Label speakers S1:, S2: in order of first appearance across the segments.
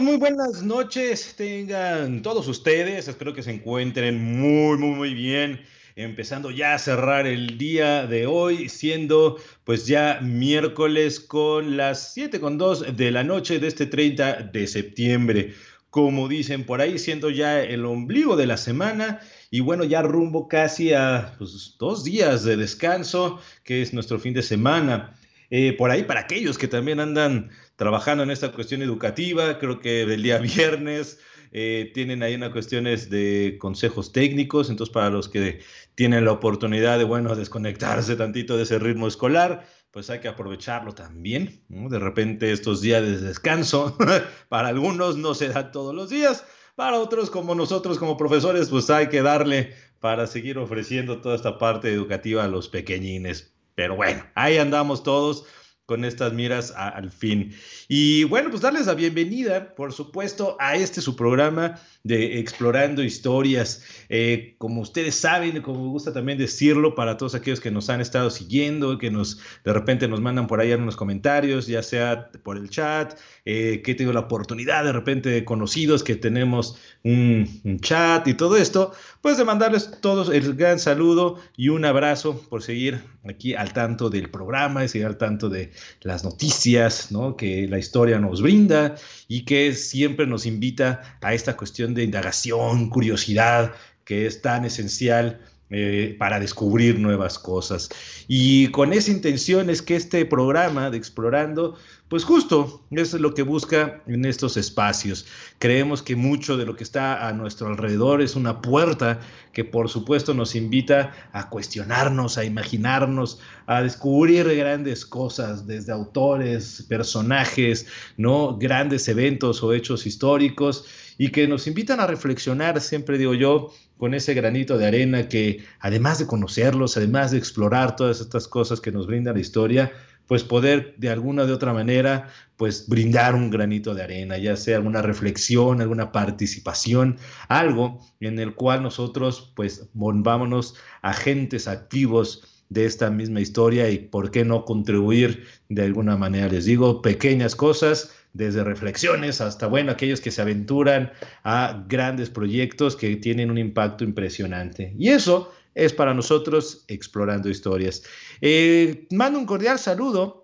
S1: Muy buenas noches tengan todos ustedes. Espero que se encuentren muy, muy, muy bien. Empezando ya a cerrar el día de hoy, siendo pues ya miércoles con las 7 con 2 de la noche de este 30 de septiembre. Como dicen por ahí, siendo ya el ombligo de la semana y bueno, ya rumbo casi a pues, dos días de descanso, que es nuestro fin de semana. Eh, por ahí, para aquellos que también andan trabajando en esta cuestión educativa, creo que el día viernes eh, tienen ahí unas cuestiones de consejos técnicos, entonces para los que tienen la oportunidad de, bueno, desconectarse tantito de ese ritmo escolar, pues hay que aprovecharlo también. De repente estos días de descanso, para algunos no se dan todos los días, para otros como nosotros como profesores, pues hay que darle para seguir ofreciendo toda esta parte educativa a los pequeñines. Pero bueno, ahí andamos todos con estas miras al fin. Y bueno, pues darles la bienvenida, por supuesto, a este su programa de Explorando Historias. Eh, como ustedes saben, como me gusta también decirlo para todos aquellos que nos han estado siguiendo, que nos de repente nos mandan por ahí unos comentarios, ya sea por el chat, eh, que he tenido la oportunidad de repente de conocidos que tenemos un, chat y todo esto, pues de mandarles todos el gran saludo y un abrazo por seguir aquí al tanto del programa, y seguir al tanto de las noticias ¿no? que la historia nos brinda y que siempre nos invita a esta cuestión de indagación, curiosidad, que es tan esencial eh, para descubrir nuevas cosas. Y con esa intención es que este programa de Explorando, pues justo es lo que busca en estos espacios. Creemos que mucho de lo que está a nuestro alrededor es una puerta que por supuesto nos invita a cuestionarnos, a imaginarnos, a descubrir grandes cosas, desde autores, personajes, ¿no? grandes eventos o hechos históricos y que nos invitan a reflexionar, siempre digo yo, con ese granito de arena que además de conocerlos, además de explorar todas estas cosas que nos brinda la historia, pues poder de alguna de otra manera, pues brindar un granito de arena, ya sea alguna reflexión, alguna participación, algo en el cual nosotros pues volvámonos agentes activos de esta misma historia y por qué no contribuir de alguna manera. Les digo, pequeñas cosas, desde reflexiones hasta, bueno, aquellos que se aventuran a grandes proyectos que tienen un impacto impresionante. Y eso es para nosotros explorando historias. Eh, mando un cordial saludo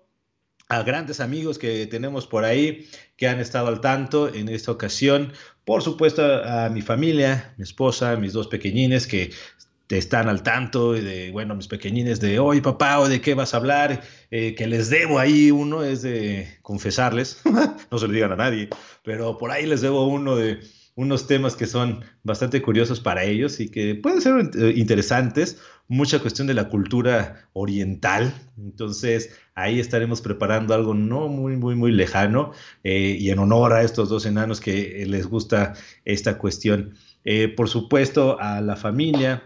S1: a grandes amigos que tenemos por ahí que han estado al tanto en esta ocasión. Por supuesto, a mi familia, mi esposa, mis dos pequeñines que están al tanto de, bueno, mis pequeñines de, hoy papá, o de qué vas a hablar, eh, que les debo ahí uno, es de confesarles, no se lo digan a nadie, pero por ahí les debo uno de unos temas que son bastante curiosos para ellos y que pueden ser eh, interesantes, mucha cuestión de la cultura oriental, entonces ahí estaremos preparando algo no muy, muy, muy lejano eh, y en honor a estos dos enanos que les gusta esta cuestión. Eh, por supuesto, a la familia,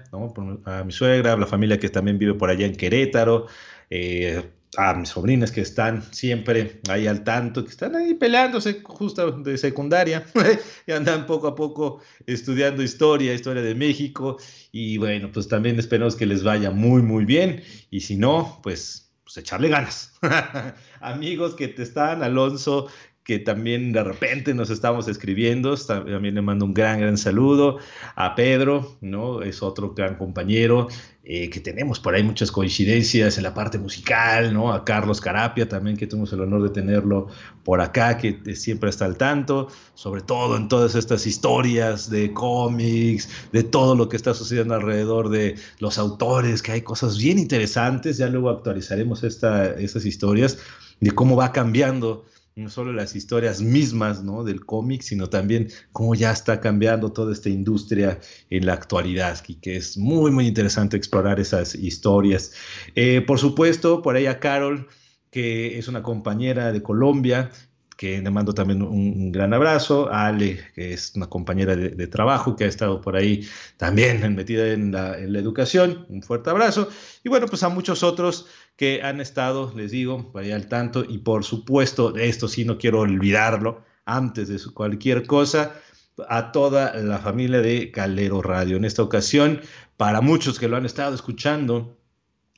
S1: a mi suegra, a la familia que también vive por allá en Querétaro, eh, a mis sobrinas que están siempre ahí al tanto, que están ahí peleándose justo de secundaria y andan poco a poco estudiando historia, historia de México y bueno, pues también esperamos que les vaya muy, muy bien y si no, pues, pues echarle ganas. Amigos que te están, Alonso, que también de repente nos estamos escribiendo. También le mando un gran, gran saludo a Pedro, ¿no? Es otro gran compañero eh, que tenemos por ahí muchas coincidencias en la parte musical, ¿no? A Carlos Carapia también, que tuvimos el honor de tenerlo por acá, que siempre está al tanto, sobre todo en todas estas historias de cómics, de todo lo que está sucediendo alrededor de los autores, que hay cosas bien interesantes. Ya luego actualizaremos esta, estas historias de cómo va cambiando no solo las historias mismas ¿no? del cómic, sino también cómo ya está cambiando toda esta industria en la actualidad, y que es muy, muy interesante explorar esas historias. Eh, por supuesto, por ahí a Carol, que es una compañera de Colombia, que le mando también un, gran abrazo, a Ale, que es una compañera de, trabajo que ha estado por ahí también metida en la, en la, educación, un fuerte abrazo, y bueno, pues a muchos otros que han estado, les digo, vaya al tanto, y por supuesto, esto sí no quiero olvidarlo, antes de cualquier cosa, a toda la familia de Calero Radio. En esta ocasión, para muchos que lo han estado escuchando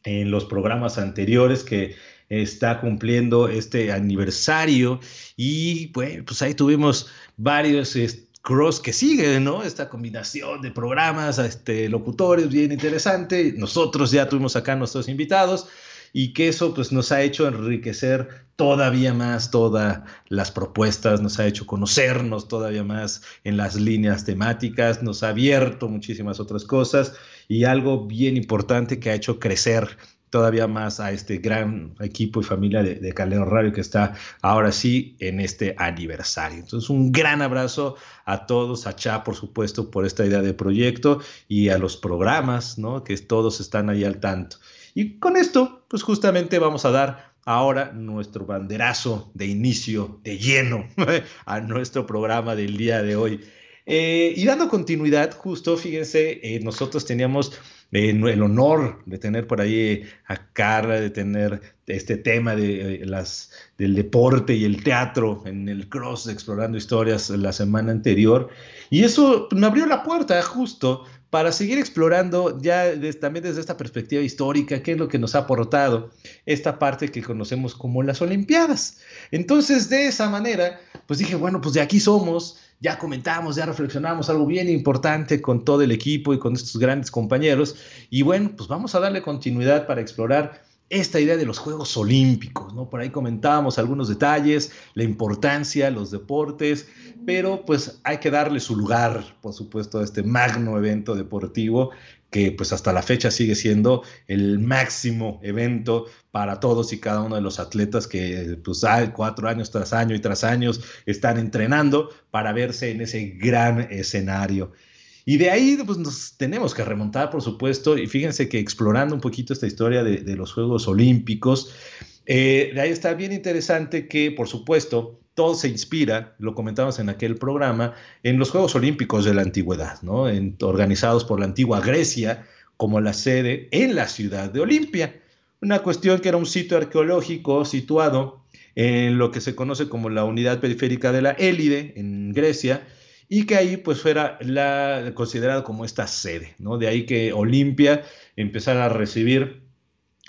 S1: en los programas anteriores, que está cumpliendo este aniversario y pues ahí tuvimos varios cross que siguen, ¿no? Esta combinación de programas, este, locutores, bien interesante. Nosotros ya tuvimos acá nuestros invitados y que eso pues nos ha hecho enriquecer todavía más todas las propuestas, nos ha hecho conocernos todavía más en las líneas temáticas, nos ha abierto muchísimas otras cosas y algo bien importante que ha hecho crecer todavía más a este gran equipo y familia de, de Radio que está ahora sí en este aniversario. Entonces, un gran abrazo a todos, a Cha, por supuesto, por esta idea de proyecto y a los programas, ¿no? Que todos están ahí al tanto. Y con esto, pues justamente vamos a dar ahora nuestro banderazo de inicio, de lleno, a nuestro programa del día de hoy. Eh, y dando continuidad, justo, fíjense, eh, nosotros teníamos eh, el honor de tener por ahí a Carla, de tener este tema de, las, del deporte y el teatro en el Cross Explorando Historias la semana anterior. Y eso me abrió la puerta justo para seguir explorando ya también desde esta perspectiva histórica, qué es lo que nos ha aportado esta parte que conocemos como las Olimpiadas. Entonces, de esa manera, pues dije, bueno, pues de aquí somos, ya comentamos, ya reflexionamos algo bien importante con todo el equipo y con estos grandes compañeros, y bueno, pues vamos a darle continuidad para explorar esta idea de los Juegos Olímpicos, ¿no? Por ahí comentábamos algunos detalles, la importancia, los deportes, pero pues hay que darle su lugar, por supuesto, a este magno evento deportivo que pues hasta la fecha sigue siendo el máximo evento para todos y cada uno de los atletas que pues hay cuatro años tras año y tras años están entrenando para verse en ese gran escenario. Y de ahí pues, nos tenemos que remontar, por supuesto, y fíjense que explorando un poquito esta historia de, los Juegos Olímpicos, eh, de ahí está bien interesante que, por supuesto, todo se inspira, lo comentamos en aquel programa, en los Juegos Olímpicos de la Antigüedad, ¿no? organizados por la antigua Grecia como la sede en la ciudad de Olimpia. Una cuestión que era un sitio arqueológico situado en lo que se conoce como la unidad periférica de la Élide, en Grecia, y que ahí pues fuera la, considerado como esta sede, ¿no? De ahí que Olimpia empezara a recibir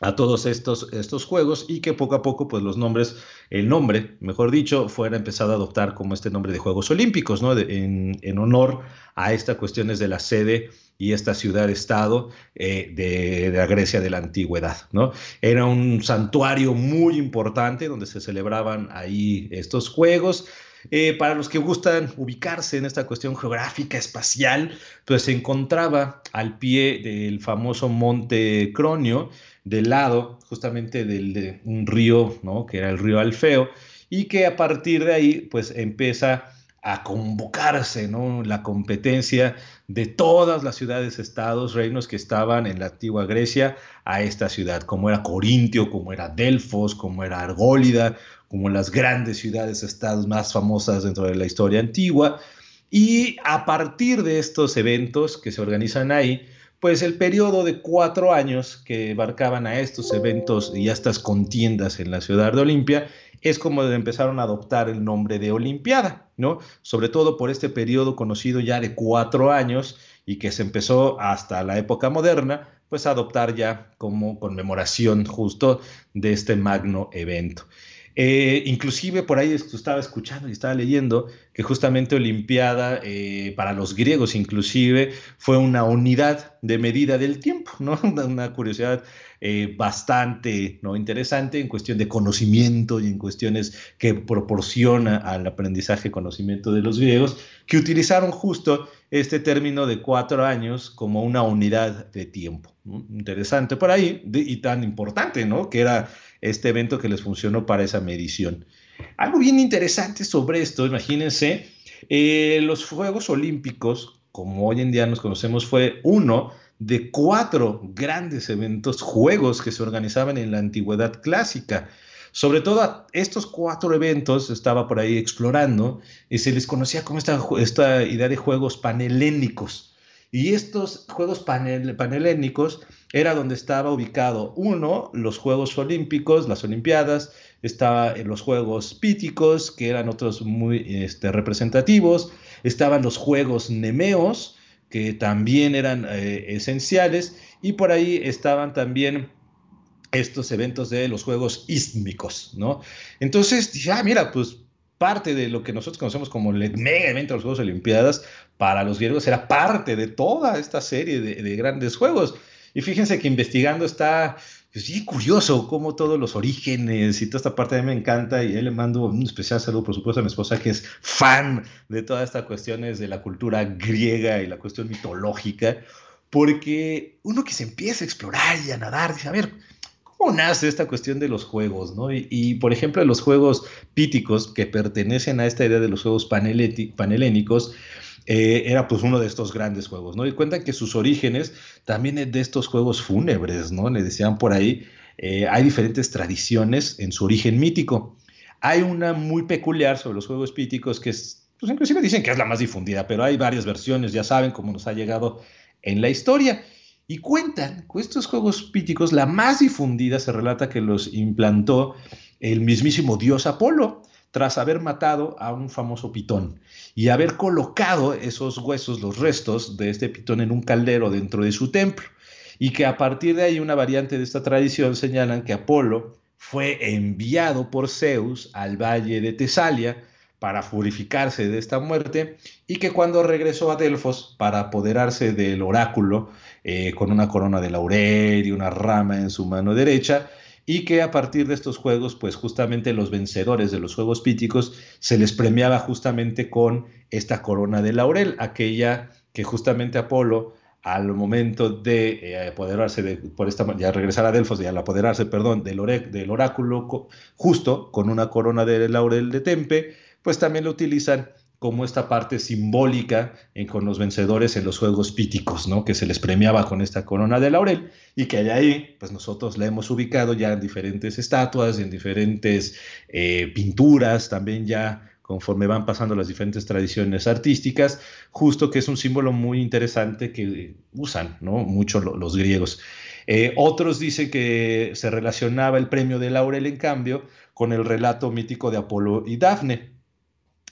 S1: a todos estos, estos juegos y que poco a poco pues los nombres, el nombre, mejor dicho, fuera empezado a adoptar como este nombre de Juegos Olímpicos, ¿no? en, en, honor a estas cuestiones de la sede y esta ciudad-estado eh, de, de, la Grecia de la antigüedad, ¿no? Era un santuario muy importante donde se celebraban ahí estos juegos, eh, para los que gustan ubicarse en esta cuestión geográfica, espacial, pues se encontraba al pie del famoso monte Cronio, del lado justamente del, de un río, ¿no? que era el río Alfeo, y que a partir de ahí pues empieza a convocarse ¿no? la competencia de todas las ciudades, estados, reinos que estaban en la antigua Grecia a esta ciudad, como era Corintio, como era Delfos, como era Argólida, como las grandes ciudades, estados más famosas dentro de la historia antigua. Y a partir de estos eventos que se organizan ahí, pues el periodo de cuatro años que abarcaban a estos eventos y a estas contiendas en la ciudad de Olimpia es como empezaron a adoptar el nombre de Olimpiada, ¿no? Sobre todo por este periodo conocido ya de cuatro años y que se empezó hasta la época moderna, pues a adoptar ya como conmemoración justo de este magno evento. Eh, inclusive por ahí estaba escuchando y estaba leyendo que justamente Olimpiada eh, para los griegos inclusive fue una unidad de medida del tiempo, ¿no? Una curiosidad eh, bastante ¿no? interesante en cuestión de conocimiento y en cuestiones que proporciona al aprendizaje conocimiento de los griegos, que utilizaron justo este término de cuatro años como una unidad de tiempo. Interesante por ahí y tan importante, ¿no? Que era este evento que les funcionó para esa medición. Algo bien interesante sobre esto, imagínense, eh, los Juegos Olímpicos, como hoy en día nos conocemos, fue uno de cuatro grandes eventos, juegos que se organizaban en la antigüedad clásica. Sobre todo estos cuatro eventos estaba por ahí explorando y se les conocía como esta, esta idea de juegos panhelénicos. Y estos juegos panel, panhelénicos era donde estaba ubicado, uno, los Juegos Olímpicos, las Olimpiadas, estaba en los Juegos Píticos, que eran otros muy este, representativos, estaban los Juegos Nemeos, que también eran eh, esenciales, y por ahí estaban también estos eventos de los Juegos Ístmicos, ¿no? Entonces, ya, ah, mira, pues parte de lo que nosotros conocemos como el mega evento de los Juegos Olimpiadas, para los griegos era parte de toda esta serie de, grandes juegos. Y fíjense que investigando está, pues curioso cómo todos los orígenes y toda esta parte a mí me encanta y él le mando un especial saludo, por supuesto, a mi esposa que es fan de todas estas cuestiones de la cultura griega y la cuestión mitológica, porque uno que se empieza a explorar y a nadar, dice, a ver, ¿Cómo nace esta cuestión de los juegos? ¿no? Y, por ejemplo, los juegos píticos que pertenecen a esta idea de los juegos panelénicos, eh, era pues uno de estos grandes juegos, ¿no? Y cuentan que sus orígenes también es de estos juegos fúnebres, ¿no? Le decían por ahí, eh, hay diferentes tradiciones en su origen mítico. Hay una muy peculiar sobre los juegos píticos que es, pues inclusive dicen que es la más difundida, pero hay varias versiones, ya saben cómo nos ha llegado en la historia. Y cuentan que estos juegos píticos, la más difundida se relata que los implantó el mismísimo dios Apolo tras haber matado a un famoso pitón y haber colocado esos huesos, los restos de este pitón en un caldero dentro de su templo. Y que a partir de ahí una variante de esta tradición señalan que Apolo fue enviado por Zeus al valle de Tesalia para purificarse de esta muerte y que cuando regresó a Delfos para apoderarse del oráculo eh, con una corona de laurel y una rama en su mano derecha y que a partir de estos juegos, pues justamente los vencedores de los juegos píticos se les premiaba justamente con esta corona de laurel, aquella que justamente Apolo al momento de eh, apoderarse de, por esta ya regresar a Delfos y al apoderarse, perdón, del, del oráculo justo con una corona de laurel de Tempe, pues también lo utilizan como esta parte simbólica con los vencedores en los Juegos Píticos, ¿no? que se les premiaba con esta corona de laurel y que de ahí, pues nosotros la hemos ubicado ya en diferentes estatuas, en diferentes eh, pinturas, también ya conforme van pasando las diferentes tradiciones artísticas, justo que es un símbolo muy interesante que usan ¿no? mucho los griegos. Eh, otros dicen que se relacionaba el premio de laurel, en cambio, con el relato mítico de Apolo y Dafne,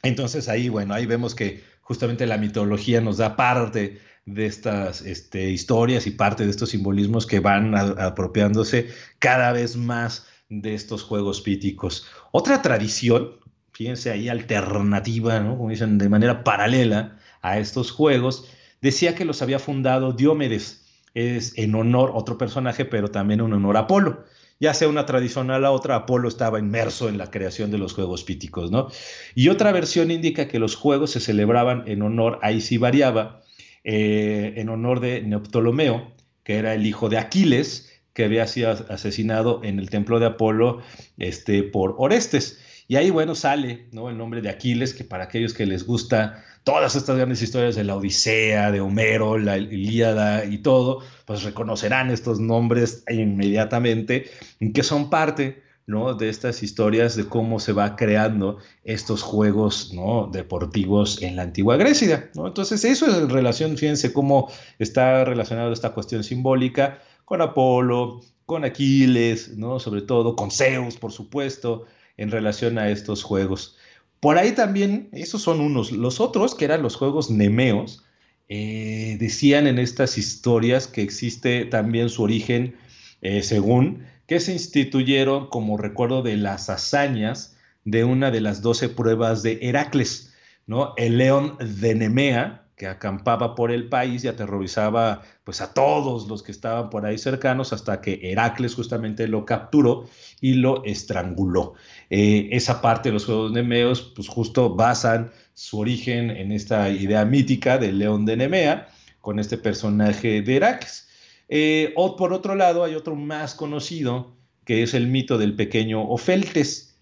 S1: entonces ahí, bueno, ahí vemos que justamente la mitología nos da parte de estas este, historias y parte de estos simbolismos que van apropiándose cada vez más de estos juegos píticos. Otra tradición, fíjense ahí, alternativa, ¿no? como dicen, de manera paralela a estos juegos, decía que los había fundado Diomedes, es en honor, otro personaje, pero también en honor a Apolo ya sea una tradición a otra, Apolo estaba inmerso en la creación de los juegos píticos, ¿no? Y otra versión indica que los juegos se celebraban en honor, ahí sí variaba, eh, en honor de Neoptolomeo, que era el hijo de Aquiles, que había sido asesinado en el templo de Apolo este, por Orestes. Y ahí, bueno, sale ¿no? el nombre de Aquiles, que para aquellos que les gusta todas estas grandes historias de la Odisea, de Homero, la Ilíada y todo, pues reconocerán estos nombres inmediatamente, que son parte ¿no? de estas historias de cómo se va creando estos juegos ¿no? deportivos en la antigua Grecia. ¿no? Entonces, eso es en relación, fíjense cómo está relacionado esta cuestión simbólica con Apolo, con Aquiles, ¿no? sobre todo con Zeus, por supuesto, en relación a estos juegos. Por ahí también, esos son unos. Los otros, que eran los juegos nemeos, eh, decían en estas historias que existe también su origen, eh, según, que se instituyeron como recuerdo de las hazañas de una de las doce pruebas de Heracles, ¿no? El león de Nemea, que acampaba por el país y aterrorizaba pues a todos los que estaban por ahí cercanos hasta que Heracles justamente lo capturó y lo estranguló. Eh, esa parte de los Juegos Nemeos pues justo basan su origen en esta idea mítica del león de Nemea con este personaje de Heracles. Eh, o por otro lado hay otro más conocido que es el mito del pequeño Ofeltes.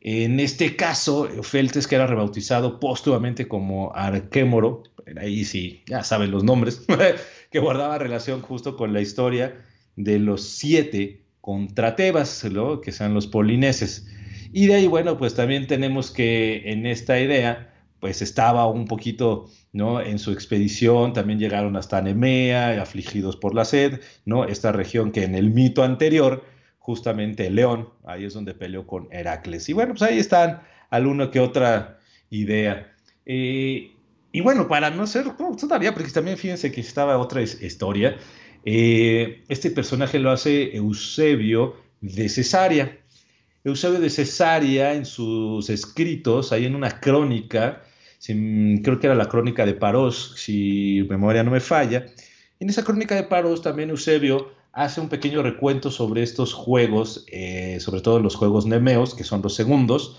S1: En este caso, Ofeltes, que era rebautizado póstumamente como Arquémoro, ahí sí, ya saben los nombres, que guardaba relación justo con la historia de los siete contra Tebas, que sean los polineses. Y de ahí, bueno, pues también tenemos que en esta idea, pues estaba un poquito, ¿no? En su expedición también llegaron hasta Nemea, afligidos por la sed, ¿no? Esta región que en el mito anterior, justamente León, ahí es donde peleó con Heracles. Y bueno, pues ahí están alguna que otra idea. Eh, y bueno, para no ser todavía, porque también fíjense que estaba otra historia. Eh, este personaje lo hace Eusebio de Cesarea. Eusebio de Cesarea, en sus escritos, hay en una crónica, creo que era la crónica de Parós, si memoria no me falla, en esa crónica de Parós también Eusebio hace un pequeño recuento sobre estos juegos, eh, sobre todo los juegos nemeos, que son los segundos,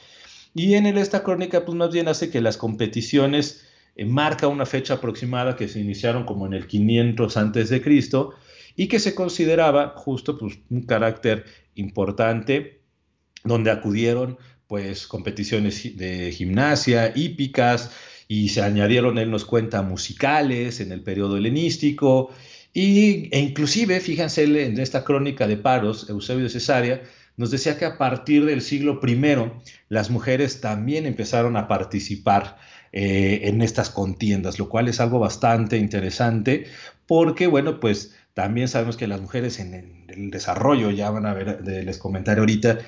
S1: y en esta crónica pues más bien hace que las competiciones eh, marca una fecha aproximada que se iniciaron como en el 500 antes de Cristo y que se consideraba justo pues, un carácter importante donde acudieron pues competiciones de gimnasia, hípicas, y se añadieron, él nos cuenta, musicales en el periodo helenístico, y, e inclusive, fíjense en esta crónica de paros, Eusebio de Cesarea, nos decía que a partir del siglo I las mujeres también empezaron a participar eh, en estas contiendas, lo cual es algo bastante interesante porque, bueno, pues también sabemos que las mujeres en el, desarrollo, ya van a ver, les comentaré ahorita,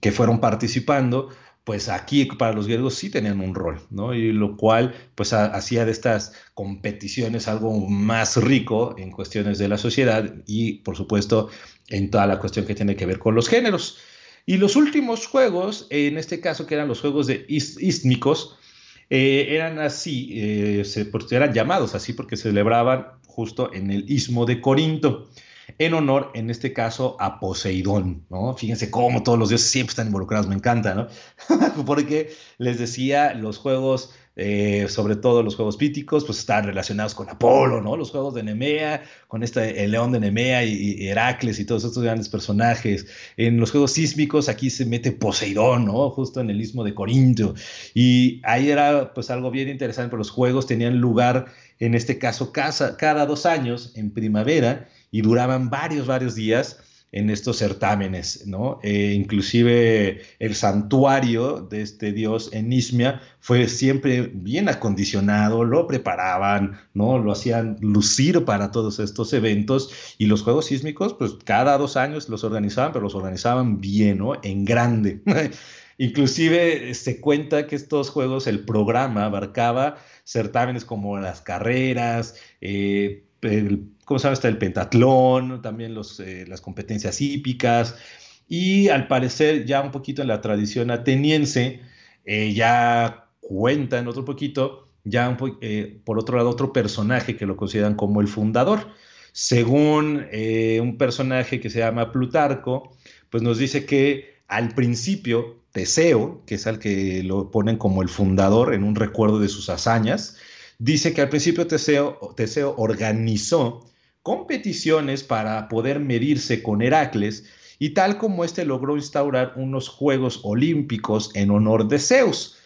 S1: que fueron participando, pues aquí para los griegos sí tenían un rol, ¿no? Y lo cual pues hacía de estas competiciones algo más rico en cuestiones de la sociedad y por supuesto en toda la cuestión que tiene que ver con los géneros. Y los últimos juegos, en este caso que eran los juegos de istmicos, eh, eran así, eh, se, eran llamados así porque se celebraban justo en el istmo de Corinto en honor, en este caso, a Poseidón, ¿no? Fíjense cómo todos los dioses siempre están involucrados, me encanta, ¿no? Porque les decía, los juegos, eh, sobre todo los juegos píticos, pues están relacionados con Apolo, ¿no? Los juegos de Nemea, con este, el león de Nemea y, Heracles y todos estos grandes personajes. En los juegos sísmicos, aquí se mete Poseidón, ¿no? Justo en el istmo de Corinto. Y ahí era, pues, algo bien interesante, porque los juegos tenían lugar, en este caso, cada dos años, en primavera, y duraban varios, varios días en estos certámenes, ¿no? Eh, inclusive el santuario de este dios en Ismia fue siempre bien acondicionado, lo preparaban, ¿no? Lo hacían lucir para todos estos eventos y los juegos sísmicos, pues cada dos años los organizaban, pero los organizaban bien, ¿no? En grande. Inclusive se cuenta que estos juegos, el programa abarcaba certámenes como las carreras, eh, el ¿cómo se el pentatlón, también eh, las competencias hípicas, y al parecer ya un poquito en la tradición ateniense, eh, ya cuenta en otro poquito, ya eh, por otro lado otro personaje que lo consideran como el fundador. Según un personaje que se llama Plutarco, pues nos dice que al principio Teseo, que es al que lo ponen como el fundador en un recuerdo de sus hazañas, dice que al principio Teseo, organizó competiciones para poder medirse con Heracles y tal como éste logró instaurar unos Juegos Olímpicos en honor de Zeus.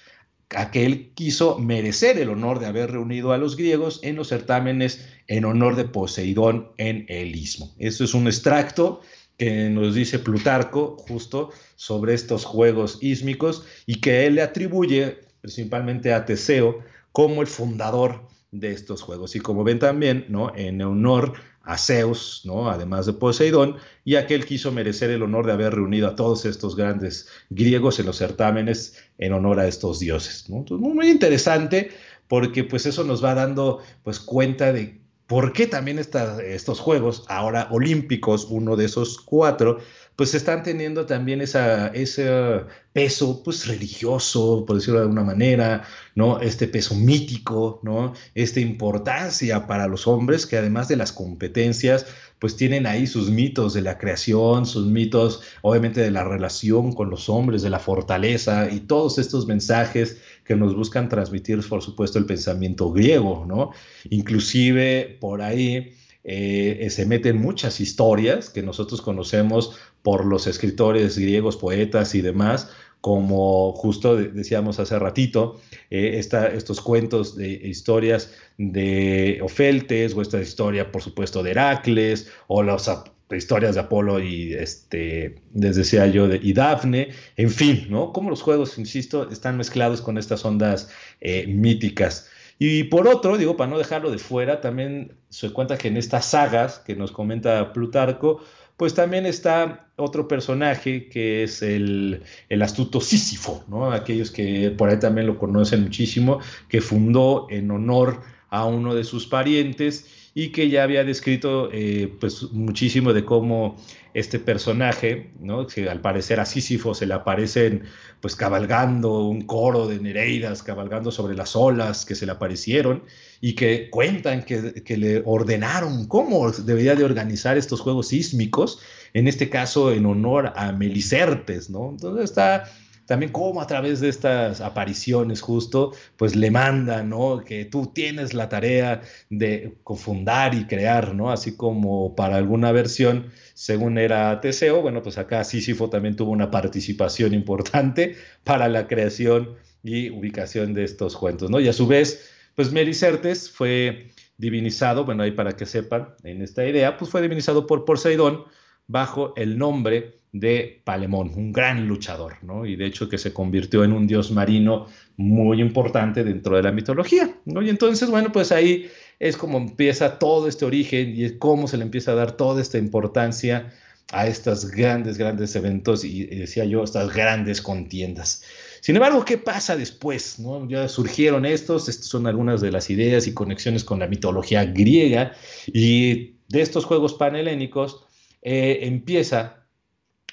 S1: Aquel quiso merecer el honor de haber reunido a los griegos en los certámenes en honor de Poseidón en el istmo. Eso es un extracto que nos dice Plutarco justo sobre estos juegos ísmicos y que él le atribuye principalmente a Teseo como el fundador de estos juegos. Y como ven también, ¿no? En honor a Zeus, ¿no? además de Poseidón, y aquel quiso merecer el honor de haber reunido a todos estos grandes griegos en los certámenes en honor a estos dioses. muy interesante porque pues eso nos va dando pues cuenta de por qué también estos juegos, ahora olímpicos, uno de esos cuatro, pues están teniendo también ese peso pues religioso, por decirlo de alguna manera, ¿no? Este peso mítico, ¿no? Esta importancia para los hombres que además de las competencias, pues tienen ahí sus mitos de la creación, sus mitos obviamente de la relación con los hombres, de la fortaleza y todos estos mensajes que nos buscan transmitir, por supuesto, el pensamiento griego, ¿no? Inclusive por ahí eh, se meten muchas historias que nosotros conocemos por los escritores griegos, poetas y demás, como justo decíamos hace ratito, eh, estos cuentos de historias de Ofeltes, o esta historia, por supuesto, de Heracles, o las historias de Apolo y, este, les decía yo, y Dafne, en fin, ¿no? Como los juegos, insisto, están mezclados con estas ondas eh, míticas. Y por otro, digo, para no dejarlo de fuera, también se cuenta que en estas sagas que nos comenta Plutarco, pues también está otro personaje que es el, astuto Sísifo, ¿no? Aquellos que por ahí también lo conocen muchísimo, que fundó en honor a uno de sus parientes y que ya había descrito eh, pues muchísimo de cómo este personaje, ¿no? que al parecer a Sísifo se le aparecen pues cabalgando un coro de Nereidas, cabalgando sobre las olas que se le aparecieron y que cuentan que, que le ordenaron cómo debería de organizar estos juegos sísmicos, en este caso en honor a Melicertes, ¿no? Entonces está también cómo a través de estas apariciones justo, pues le manda, ¿no? Que tú tienes la tarea de confundar y crear, ¿no? Así como para alguna versión, según era Teseo, bueno, pues acá Sísifo también tuvo una participación importante para la creación y ubicación de estos cuentos, ¿no? Y a su vez, pues Melicertes fue divinizado, bueno, ahí para que sepan, en esta idea, pues fue divinizado por Poseidón bajo el nombre de Palemón, un gran luchador, ¿no? Y de hecho que se convirtió en un dios marino muy importante dentro de la mitología. Y entonces, bueno, pues ahí es como empieza todo este origen y es cómo se le empieza a dar toda esta importancia a estos grandes, grandes eventos y decía yo, estas grandes contiendas. Sin embargo, ¿qué pasa después? ¿no? Ya surgieron estos, estas son algunas de las ideas y conexiones con la mitología griega y de estos juegos panhelénicos eh, empieza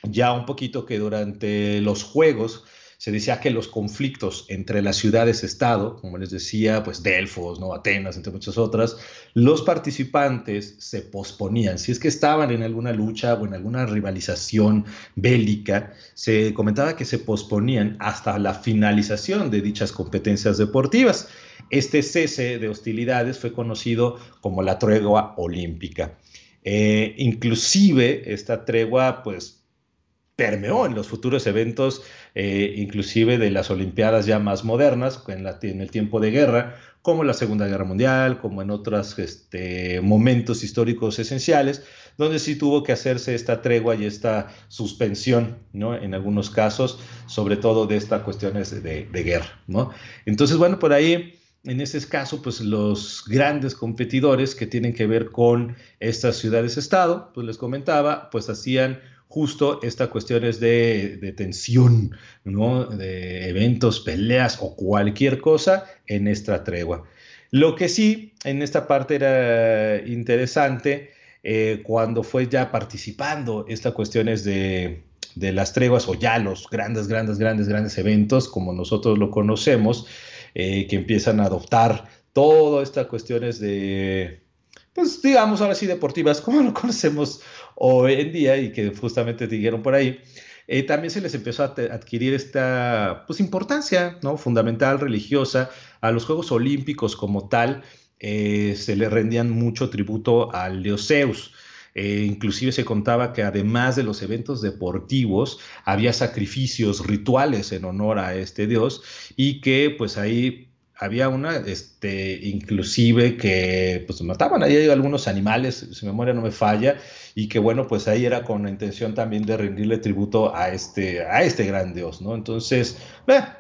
S1: ya un poquito que durante los Juegos se decía que los conflictos entre las ciudades-estado, como les decía, pues Delfos, ¿no? Atenas, entre muchas otras, los participantes se posponían. Si es que estaban en alguna lucha o en alguna rivalización bélica, se comentaba que se posponían hasta la finalización de dichas competencias deportivas. Este cese de hostilidades fue conocido como la tregua olímpica. Eh, inclusive esta tregua, pues permeó en los futuros eventos, eh, inclusive de las Olimpiadas ya más modernas, en, el tiempo de guerra, como la Segunda Guerra Mundial, como en otros este, momentos históricos esenciales, donde sí tuvo que hacerse esta tregua y esta suspensión, ¿no? En algunos casos, sobre todo de estas cuestiones de, de guerra, ¿no? Entonces, bueno, por ahí en ese caso, pues los grandes competidores que tienen que ver con estas ciudades-estado, pues les comentaba, pues hacían justo esta cuestiones de, de tensión, ¿no? de eventos, peleas o cualquier cosa en esta tregua. Lo que sí en esta parte era interesante eh, cuando fue ya participando estas cuestiones de, de las treguas o ya los grandes, grandes, grandes, grandes eventos como nosotros lo conocemos, eh, que empiezan a adoptar todas estas cuestiones de, pues digamos ahora sí deportivas, como lo conocemos hoy en día y que justamente dijeron por ahí, eh, también se les empezó a adquirir esta pues, importancia ¿no? fundamental religiosa a los Juegos Olímpicos como tal. Eh, se le rendían mucho tributo al dios Zeus. Eh, inclusive se contaba que además de los eventos deportivos había sacrificios rituales en honor a este dios y que pues ahí había una, este, inclusive que pues mataban ahí algunos animales, si memoria no me falla, y que bueno, pues ahí era con la intención también de rendirle tributo a este, a este gran dios, ¿no? Entonces,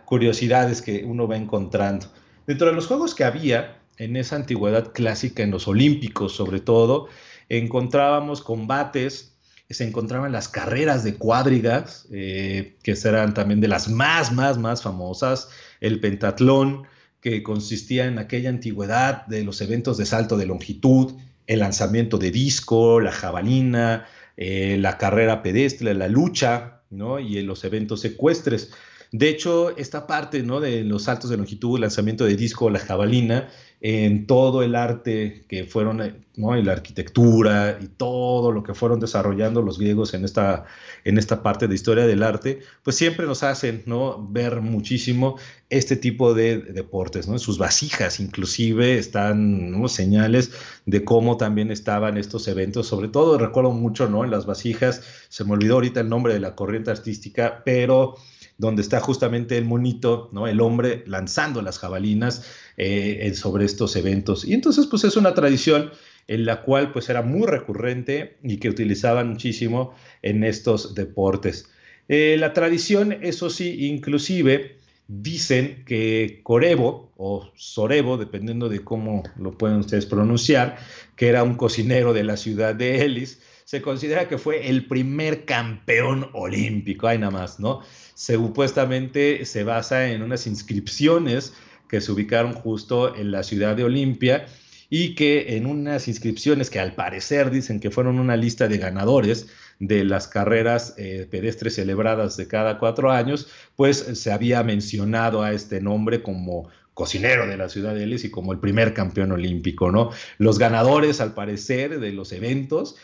S1: curiosidades que uno va encontrando. Dentro de los juegos que había en esa antigüedad clásica, en los olímpicos sobre todo, encontrábamos combates, se encontraban las carreras de cuadrigas, eh, que eran también de las más, más, más famosas, el pentatlón, que consistía en aquella antigüedad de los eventos de salto de longitud, el lanzamiento de disco, la jabalina, eh, la carrera pedestre, la lucha, ¿no? y en los eventos secuestres. De hecho, esta parte ¿no? de los saltos de longitud, el lanzamiento de disco, la jabalina, en todo el arte que fueron, eh, ¿no? y la arquitectura y todo lo que fueron desarrollando los griegos en esta, en esta parte de historia del arte, pues siempre nos hacen ¿no? ver muchísimo este tipo de deportes. ¿no? En sus vasijas inclusive están ¿no? señales de cómo también estaban estos eventos, sobre todo recuerdo mucho ¿no? en las vasijas, se me olvidó ahorita el nombre de la corriente artística, pero donde está justamente el monito, ¿no? El hombre lanzando las jabalinas eh, sobre estos eventos. Y entonces, pues es una tradición en la cual pues era muy recurrente y que utilizaban muchísimo en estos deportes. Eh, la tradición, eso sí, inclusive dicen que Corebo o Sorebo, dependiendo de cómo lo pueden ustedes pronunciar, que era un cocinero de la ciudad de Elis, se considera que fue el primer campeón olímpico, hay nada más, ¿no? Supuestamente se basa en unas inscripciones que se ubicaron justo en la ciudad de Olimpia y que en unas inscripciones que al parecer dicen que fueron una lista de ganadores de las carreras eh, pedestres celebradas de cada cuatro años, pues se había mencionado a este nombre como cocinero de la ciudad de Elis y como el primer campeón olímpico, ¿no? Los ganadores, al parecer, de los eventos,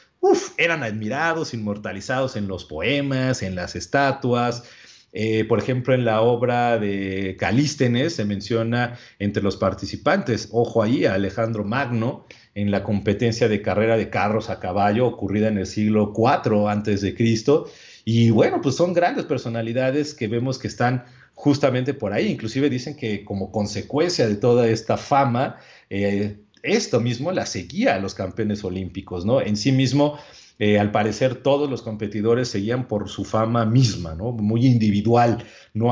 S1: eran admirados, inmortalizados en los poemas, en las estatuas, eh, por ejemplo, en la obra de Calístenes se menciona entre los participantes, ojo ahí, a Alejandro Magno, en la competencia de carrera de carros a caballo ocurrida en el siglo IV antes de Cristo. Y bueno, pues son grandes personalidades que vemos que están justamente por ahí. Inclusive dicen que como consecuencia de toda esta fama, eh, esto mismo la seguía a los campeones olímpicos, ¿no? En sí mismo eh, al parecer todos los competidores seguían por su fama misma, ¿no? Muy individual, no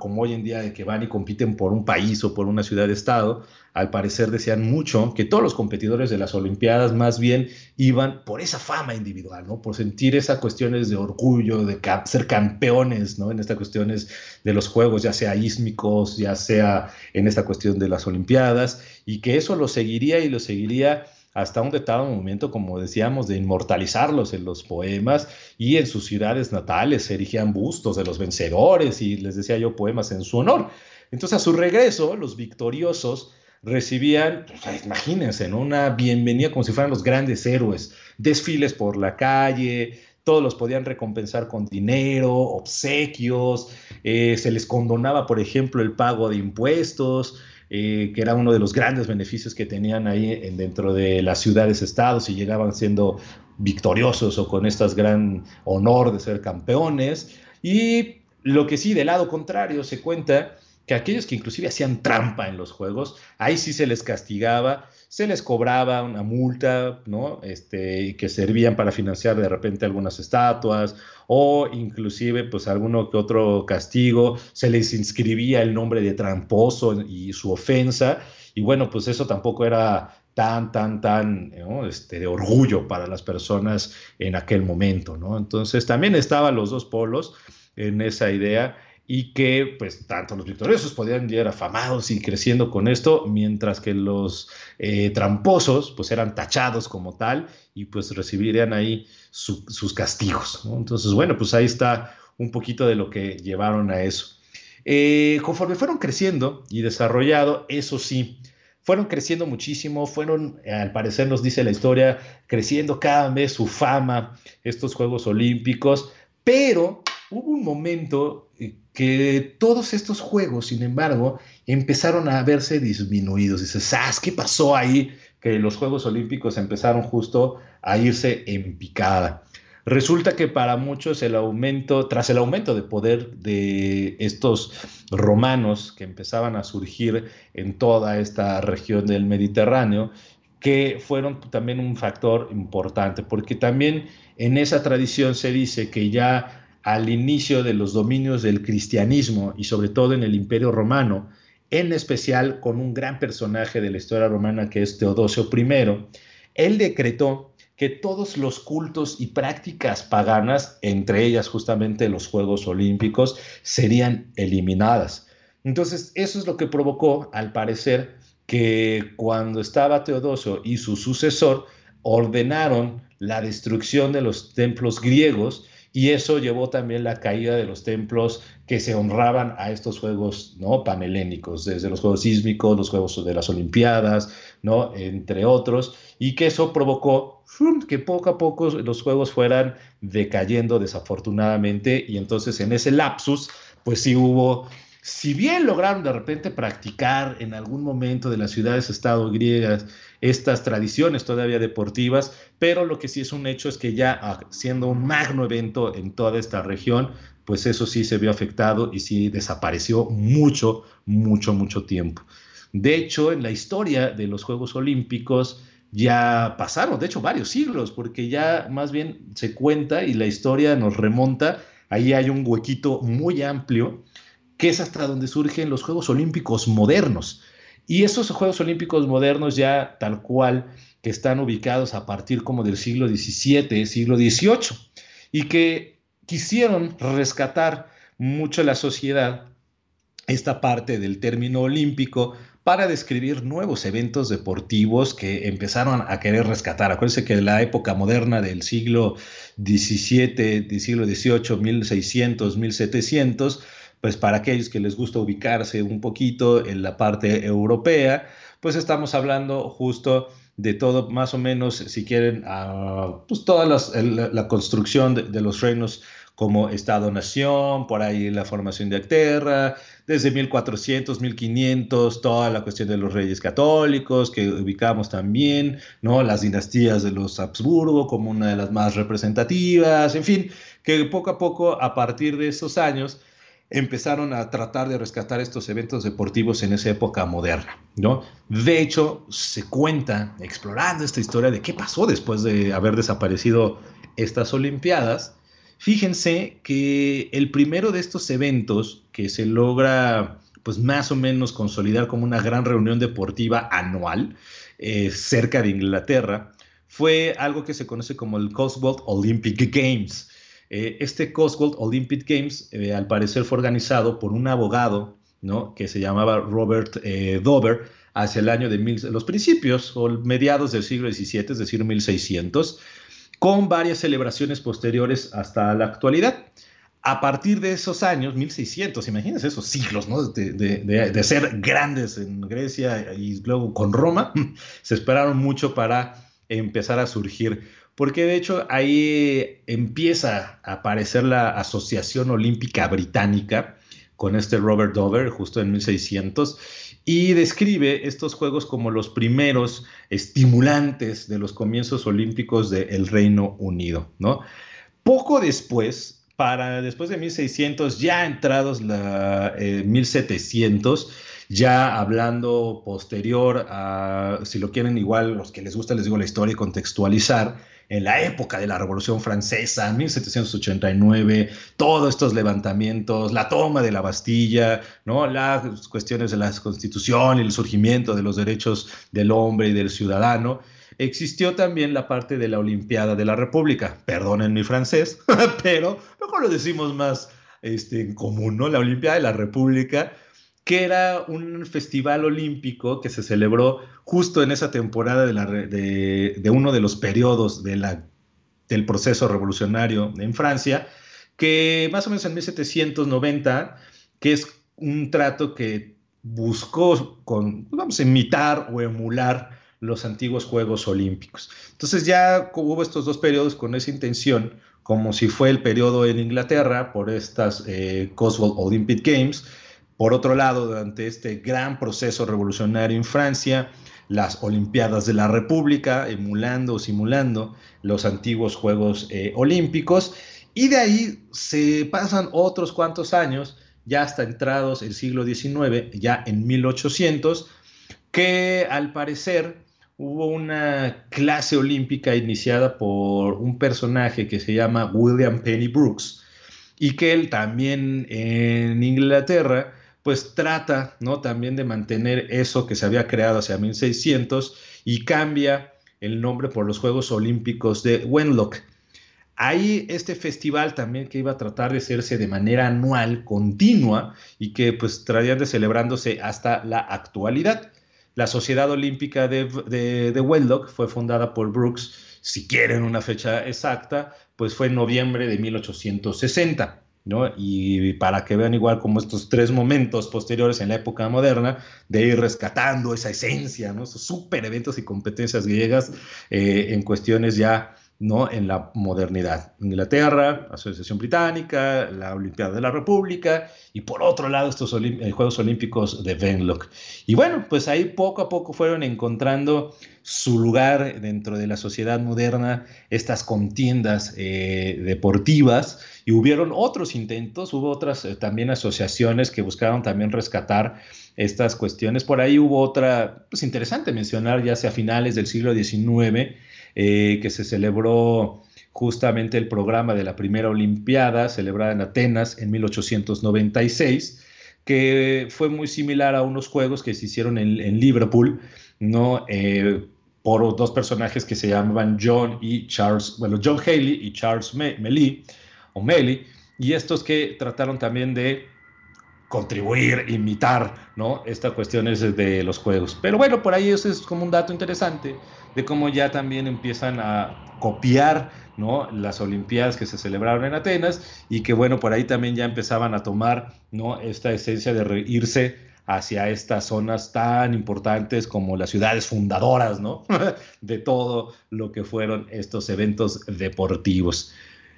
S1: como hoy en día de que van y compiten por un país o por una ciudad-estado. Al parecer decían mucho que todos los competidores de las Olimpiadas más bien iban por esa fama individual, ¿no? Por sentir esas cuestiones de orgullo, de ser campeones, ¿no? En estas cuestiones de los Juegos, ya sea ísmicos, ya sea en esta cuestión de las Olimpiadas, y que eso lo seguiría y lo seguiría hasta un determinado momento, como decíamos, de inmortalizarlos en los poemas y en sus ciudades natales se erigían bustos de los vencedores y les decía yo poemas en su honor. Entonces a su regreso, los victoriosos recibían, pues, imagínense, una bienvenida como si fueran los grandes héroes, desfiles por la calle, todos los podían recompensar con dinero, obsequios, eh, se les condonaba, por ejemplo, el pago de impuestos, eh, que era uno de los grandes beneficios que tenían ahí en, dentro de las ciudades-estados y llegaban siendo victoriosos o con este gran honor de ser campeones. Y lo que sí, del lado contrario, se cuenta que aquellos que inclusive hacían trampa en los juegos, ahí sí se les castigaba, se les cobraba una multa, ¿no? Este, que servían para financiar de repente algunas estatuas o inclusive pues alguno que otro castigo, se les inscribía el nombre de tramposo y su ofensa y bueno, pues eso tampoco era tan, tan, tan este, de orgullo para las personas en aquel momento, ¿no? Entonces también estaban los dos polos en esa idea y que pues tanto los victoriosos podían llegar afamados y creciendo con esto, mientras que los eh, tramposos pues eran tachados como tal y pues recibirían ahí sus castigos. Entonces, bueno, pues ahí está un poquito de lo que llevaron a eso. Eh, conforme fueron creciendo y desarrollado, eso sí, fueron creciendo muchísimo, fueron, al parecer nos dice la historia, creciendo cada vez su fama, estos Juegos Olímpicos, pero hubo un momento eh, que todos estos juegos, sin embargo, empezaron a verse disminuidos. Dices, ¿sabes qué pasó ahí? Que los Juegos Olímpicos empezaron justo a irse en picada. Resulta que para muchos el aumento, tras el aumento de poder de estos romanos que empezaban a surgir en toda esta región del Mediterráneo, que fueron también un factor importante, porque también en esa tradición se dice que ya al inicio de los dominios del cristianismo y sobre todo en el imperio romano, en especial con un gran personaje de la historia romana que es Teodosio I, él decretó que todos los cultos y prácticas paganas, entre ellas justamente los Juegos Olímpicos, serían eliminadas. Entonces, eso es lo que provocó, al parecer, que cuando estaba Teodosio y su sucesor, ordenaron la destrucción de los templos griegos y eso llevó también la caída de los templos que se honraban a estos juegos ¿no? panhelénicos, desde los juegos sísmicos, los juegos de las Olimpiadas, ¿no? entre otros, y que eso provocó que poco a poco los juegos fueran decayendo desafortunadamente, y entonces en ese lapsus, pues sí hubo si bien lograron de repente practicar en algún momento de las ciudades-estado griegas estas tradiciones todavía deportivas, pero lo que sí es un hecho es que ya siendo un magno evento en toda esta región, pues eso sí se vio afectado y sí desapareció mucho, mucho, mucho tiempo. De hecho, en la historia de los Juegos Olímpicos ya pasaron, de hecho, varios siglos, porque ya más bien se cuenta y la historia nos remonta, ahí hay un huequito muy amplio que es hasta donde surgen los Juegos Olímpicos modernos. Y esos Juegos Olímpicos modernos ya tal cual, que están ubicados a partir como del siglo XVII, siglo XVIII, y que quisieron rescatar mucho la sociedad esta parte del término olímpico para describir nuevos eventos deportivos que empezaron a querer rescatar. Acuérdense que la época moderna del siglo XVII, siglo XVIII, 1600, 1700, pues para aquellos que les gusta ubicarse un poquito en la parte europea, pues estamos hablando justo de todo, más o menos, si quieren, pues toda la, construcción de, los reinos como Estado-Nación, por ahí la formación de Acterra, desde 1400, 1500, toda la cuestión de los reyes católicos, que ubicamos también, ¿no? Las dinastías de los Habsburgo como una de las más representativas, en fin, que poco a poco, a partir de esos años, empezaron a tratar de rescatar estos eventos deportivos en esa época moderna, ¿no? De hecho, se cuenta, explorando esta historia de qué pasó después de haber desaparecido estas Olimpiadas, Fíjense que el primero de estos eventos que se logra pues más o menos consolidar como una gran reunión deportiva anual eh, cerca de Inglaterra fue algo que se conoce como el Cotswold Olympic Games. Eh, este Cotswold Olympic Games eh, al parecer fue organizado por un abogado ¿no? que se llamaba Robert Dover hacia el año de mil, los principios o mediados del siglo XVII, es decir, 1600 con varias celebraciones posteriores hasta la actualidad. A partir de esos años, 1600, imagínense esos siglos ¿no? de, ser grandes en Grecia y luego con Roma, se esperaron mucho para empezar a surgir, porque de hecho ahí empieza a aparecer la Asociación Olímpica Británica con este Robert Dover, justo en 1600, y describe estos Juegos como los primeros estimulantes de los comienzos olímpicos del Reino Unido. Poco después, para después de 1600, ya entrados la 1700, eh, ya hablando posterior a, si lo quieren igual, los que les gusta les digo la historia y contextualizar, en la época de la Revolución Francesa, 1789, todos estos levantamientos, la toma de la Bastilla, ¿no? las cuestiones de la Constitución y el surgimiento de los derechos del hombre y del ciudadano, existió también la parte de la Olimpiada de la República. Perdonen mi francés, pero mejor lo decimos más este, en común, ¿no? La Olimpiada de la República que era un festival olímpico que se celebró justo en esa temporada de, uno de los periodos del proceso revolucionario en Francia, que más o menos en 1790, que es un trato que buscó con, vamos imitar o emular los antiguos Juegos Olímpicos. Entonces ya hubo estos dos periodos con esa intención, como si fue el periodo en Inglaterra por estas eh, Olympic Games, por otro lado, durante este gran proceso revolucionario en Francia, las Olimpiadas de la República, emulando o simulando los antiguos Juegos eh, Olímpicos, y de ahí se pasan otros cuantos años, ya hasta entrados el siglo XIX, ya en 1800, que al parecer hubo una clase olímpica iniciada por un personaje que se llama William Penny Brooks, y que él también en Inglaterra pues trata, ¿no? También de mantener eso que se había creado hacia 1600 y cambia el nombre por los Juegos Olímpicos de Wenlock. Ahí este festival también que iba a tratar de hacerse de manera anual, continua, y que pues traían de celebrándose hasta la actualidad. La Sociedad Olímpica de, de, de Wenlock fue fundada por Brooks, si quieren una fecha exacta, pues fue en noviembre de 1860. Y para que vean igual como estos tres momentos posteriores en la época moderna, de ir rescatando esa esencia, ¿no? Esos super eventos y competencias griegas eh, en cuestiones ya ¿no? en la modernidad. Inglaterra, Asociación Británica, la Olimpiada de la República y por otro lado estos eh, Juegos Olímpicos de Venlock. Y bueno, pues ahí poco a poco fueron encontrando su lugar dentro de la sociedad moderna, estas contiendas eh, deportivas y hubieron otros intentos, hubo otras eh, también asociaciones que buscaron también rescatar estas cuestiones. Por ahí hubo otra, pues interesante mencionar, ya sea a finales del siglo XIX, eh, que se celebró justamente el programa de la primera Olimpiada, celebrada en Atenas en 1896, que fue muy similar a unos juegos que se hicieron en, Liverpool, ¿no? Eh, por dos personajes que se llamaban John y Charles, bueno, John Haley y Charles Melly, o Melly, y estos que trataron también de contribuir, imitar, ¿no? Esta cuestión es de los juegos. Pero bueno, por ahí eso es como un dato interesante de cómo ya también empiezan a copiar, ¿no? Las Olimpiadas que se celebraron en Atenas y que bueno, por ahí también ya empezaban a tomar, ¿no? Esta esencia de irse hacia estas zonas tan importantes como las ciudades fundadoras, ¿no? de todo lo que fueron estos eventos deportivos.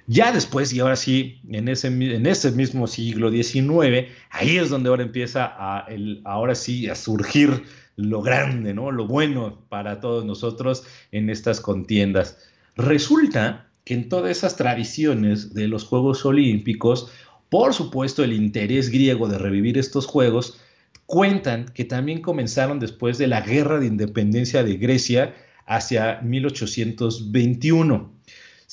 S1: Ya después, y ahora sí, en ese, en ese mismo siglo XIX, ahí es donde ahora empieza a, el, ahora sí a surgir lo grande, ¿no? Lo bueno para todos nosotros en estas contiendas. Resulta que en todas esas tradiciones de los Juegos Olímpicos, por supuesto el interés griego de revivir estos Juegos, cuentan que también comenzaron después de la Guerra de Independencia de Grecia hacia 1821.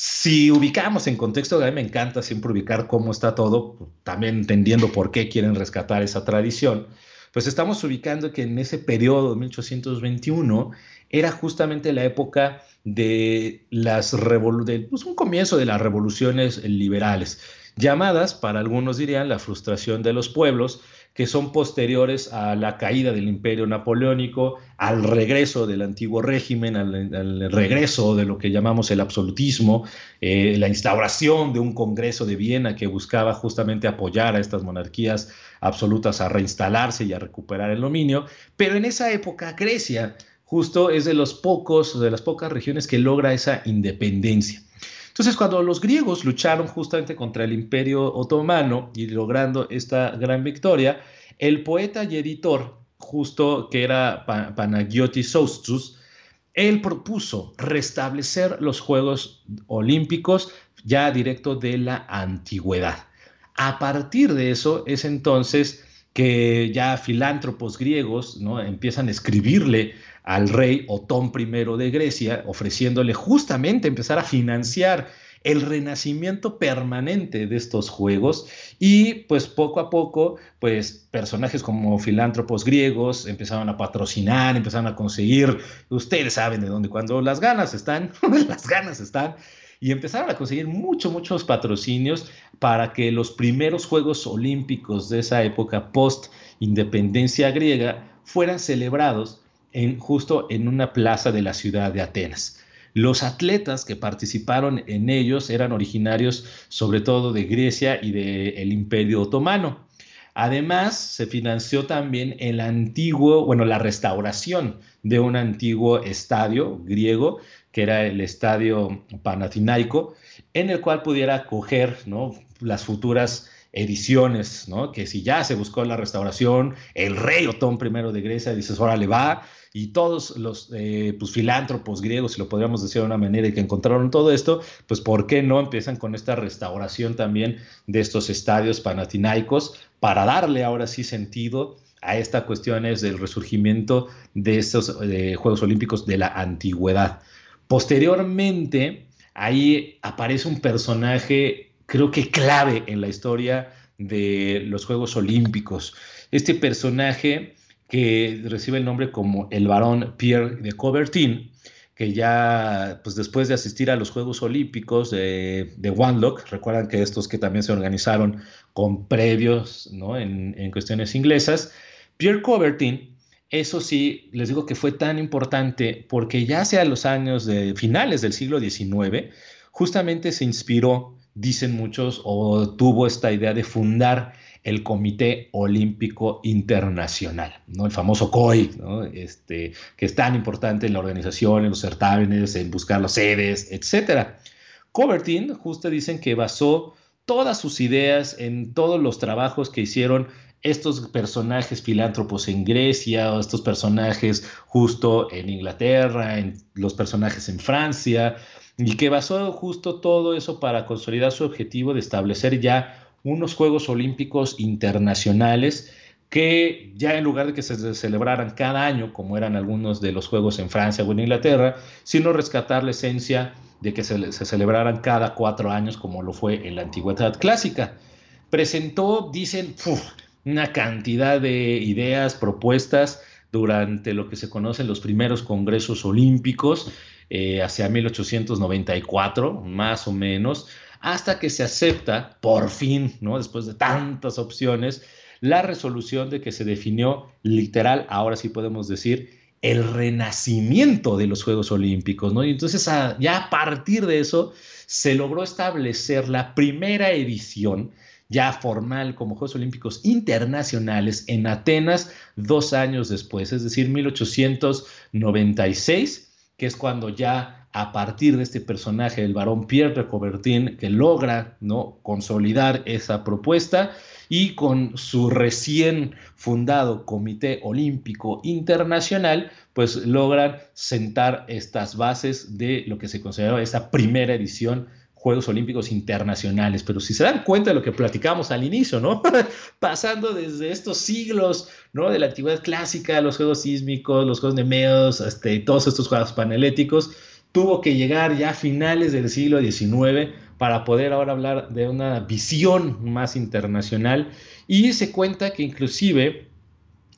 S1: Si ubicamos en contexto, a mí me encanta siempre ubicar cómo está todo, también entendiendo por qué quieren rescatar esa tradición, pues estamos ubicando que en ese periodo de 1821 era justamente la época de las de, pues un comienzo de las revoluciones liberales, llamadas, para algunos dirían, la frustración de los pueblos, que son posteriores a la caída del imperio napoleónico, al regreso del antiguo régimen, al, regreso de lo que llamamos el absolutismo, eh, la instauración de un Congreso de Viena que buscaba justamente apoyar a estas monarquías absolutas a reinstalarse y a recuperar el dominio. Pero en esa época Grecia justo es de los pocos, de las pocas regiones que logra esa independencia. Entonces, cuando los griegos lucharon justamente contra el imperio otomano y logrando esta gran victoria, el poeta y editor, justo que era Panagiotis Sostus, él propuso restablecer los Juegos Olímpicos ya directo de la antigüedad. A partir de eso es entonces que ya filántropos griegos ¿no? empiezan a escribirle al rey Otón I de Grecia, ofreciéndole justamente empezar a financiar el renacimiento permanente de estos juegos. Y pues poco a poco pues personajes como filántropos griegos empezaron a patrocinar, empezaron a conseguir, ustedes saben de dónde, cuando las ganas están, las ganas están, y empezaron a conseguir muchos, muchos patrocinios para que los primeros Juegos Olímpicos de esa época post-independencia griega fueran celebrados en, justo en una plaza de la ciudad de Atenas. Los atletas que participaron en ellos eran originarios sobre todo de Grecia y del Imperio Otomano. Además, se financió también el antiguo, bueno, la restauración de un antiguo estadio griego que era el estadio panatinaico, en el cual pudiera acoger las futuras ediciones, que si ya se buscó la restauración, el rey Otón I de Grecia dice, ahora le va, y todos los eh, pues, filántropos griegos, si lo podríamos decir de una manera, y que encontraron todo esto, pues ¿por qué no empiezan con esta restauración también de estos estadios panatinaicos para darle ahora sí sentido a estas cuestiones del resurgimiento de estos eh, Juegos Olímpicos de la antigüedad? Posteriormente, ahí aparece un personaje, creo que clave en la historia de los Juegos Olímpicos. Este personaje que recibe el nombre como el varón Pierre de Coubertin, que ya pues después de asistir a los Juegos Olímpicos de, de Wanlock, recuerdan que estos que también se organizaron con previos ¿no? en, en cuestiones inglesas, Pierre Coubertin eso sí, les digo que fue tan importante porque ya hacia los años de finales del siglo XIX, justamente se inspiró, dicen muchos, o tuvo esta idea de fundar el Comité Olímpico Internacional, ¿no? el famoso COI, este, que es tan importante en la organización, en los certámenes, en buscar las sedes, etc. Coubertin, justo dicen que basó todas sus ideas en todos los trabajos que hicieron estos personajes filántropos en Grecia, o estos personajes justo en Inglaterra, en los personajes en Francia, y que basó justo todo eso para consolidar su objetivo de establecer ya unos Juegos Olímpicos internacionales que ya en lugar de que se celebraran cada año, como eran algunos de los Juegos en Francia o en Inglaterra, sino rescatar la esencia de que se, celebraran cada cuatro años, como lo fue en la antigüedad clásica. Presentó, dicen, una cantidad de ideas, propuestas durante lo que se conocen los primeros congresos olímpicos eh, hacia 1894, más o menos, hasta que se acepta, por fin, ¿no? después de tantas opciones, la resolución de que se definió literal, ahora sí podemos decir, el renacimiento de los Juegos Olímpicos, ¿no? Y entonces ya a partir de eso se logró establecer la primera edición ya formal como Juegos Olímpicos Internacionales en Atenas dos años después, es decir, 1896, que es cuando ya a partir de este personaje, el varón Pierre de Coubertin, que logra ¿no? consolidar esa propuesta y con su recién fundado Comité Olímpico Internacional, pues logran sentar estas bases de lo que se consideraba esa primera edición Juegos Olímpicos Internacionales. Pero si se dan cuenta de lo que platicamos al inicio, ¿no? Pasando desde estos siglos, ¿no? De la antigüedad clásica, los Juegos Sísmicos, los Juegos Nemeos, este, todos estos Juegos Paneléticos, tuvo que llegar ya a finales del siglo XIX para poder ahora hablar de una visión más internacional. Y se cuenta que inclusive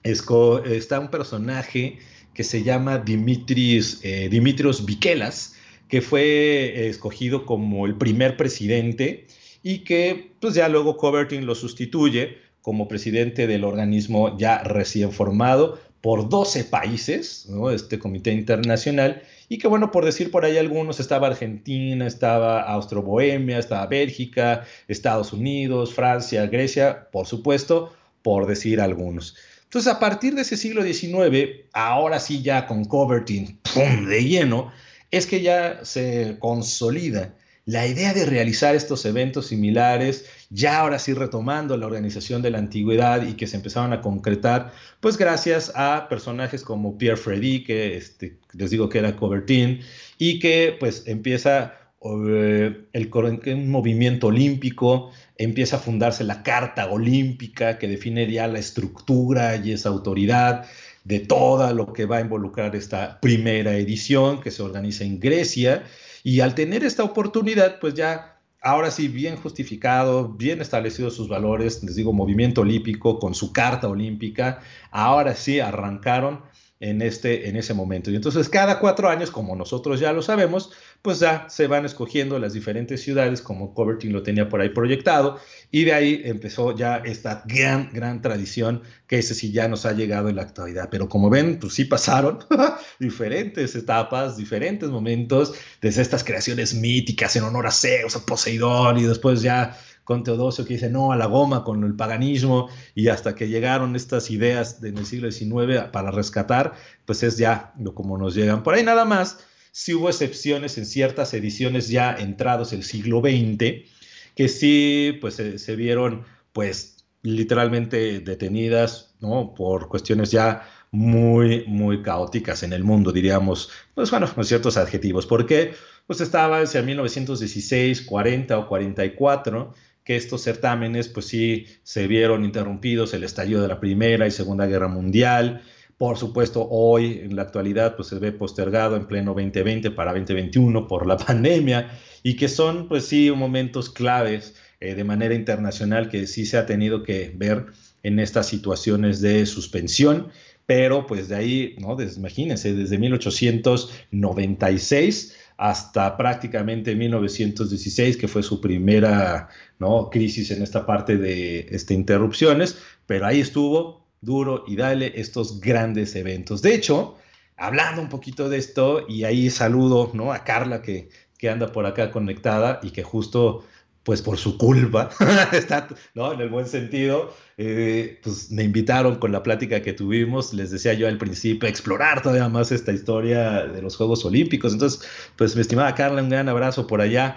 S1: está un personaje que se llama Dimitris, eh, Dimitrios Vikelas, que fue eh, escogido como el primer presidente y que pues ya luego Covertin lo sustituye como presidente del organismo ya recién formado por 12 países, este comité internacional, y que bueno, por decir por ahí algunos, estaba Argentina, estaba Austro-Bohemia, estaba Bélgica, Estados Unidos, Francia, Grecia, por supuesto, por decir algunos. Entonces, a partir de ese siglo XIX, ahora sí ya con Covertin, de lleno, es que ya se consolida la idea de realizar estos eventos similares, ya ahora sí retomando la organización de la antigüedad y que se empezaron a concretar, pues gracias a personajes como Pierre Freddy, que este, les digo que era Coubertin, y que pues empieza eh, el, un movimiento olímpico, empieza a fundarse la Carta Olímpica, que define ya la estructura y esa autoridad, de todo lo que va a involucrar esta primera edición que se organiza en Grecia. Y al tener esta oportunidad, pues ya ahora sí bien justificado, bien establecidos sus valores, les digo, movimiento olímpico con su carta olímpica, ahora sí arrancaron en, este, en ese momento. Y entonces cada cuatro años, como nosotros ya lo sabemos, pues ya se van escogiendo las diferentes ciudades, como Coverting lo tenía por ahí proyectado, y de ahí empezó ya esta gran, gran tradición, que ese sí ya nos ha llegado en la actualidad. Pero como ven, pues sí pasaron diferentes etapas, diferentes momentos, desde estas creaciones míticas en honor a Zeus, a Poseidón, y después ya con Teodosio que dice no a la goma con el paganismo y hasta que llegaron estas ideas en el siglo XIX para rescatar, pues es ya como nos llegan. Por ahí nada más, si hubo excepciones en ciertas ediciones ya entrados el siglo XX, que sí, pues se, vieron pues literalmente detenidas, ¿no? Por cuestiones ya muy, muy caóticas en el mundo, diríamos, pues bueno, con ciertos adjetivos. ¿Por qué? Pues estaba hacia 1916, 40 o 44, que estos certámenes pues sí se vieron interrumpidos, el estallido de la Primera y Segunda Guerra Mundial. Por supuesto, hoy en la actualidad pues se ve postergado en pleno 2020 para 2021 por la pandemia y que son pues sí momentos claves eh, de manera internacional que sí se ha tenido que ver en estas situaciones de suspensión, pero pues de ahí, ¿no? imagínense, desde 1896 hasta prácticamente 1916, que fue su primera ¿no? crisis en esta parte de este, interrupciones, pero ahí estuvo duro y dale estos grandes eventos. De hecho, hablando un poquito de esto, y ahí saludo ¿no? a Carla que, que anda por acá conectada y que justo pues por su culpa, está, ¿no? En el buen sentido, eh, pues me invitaron con la plática que tuvimos, les decía yo al principio, explorar todavía más esta historia de los Juegos Olímpicos. Entonces, pues mi estimada Carla, un gran abrazo por allá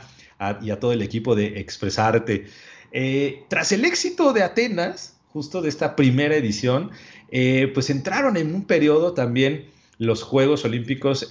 S1: y a todo el equipo de Expresarte. Eh, tras el éxito de Atenas, justo de esta primera edición, eh, pues entraron en un periodo también los Juegos Olímpicos,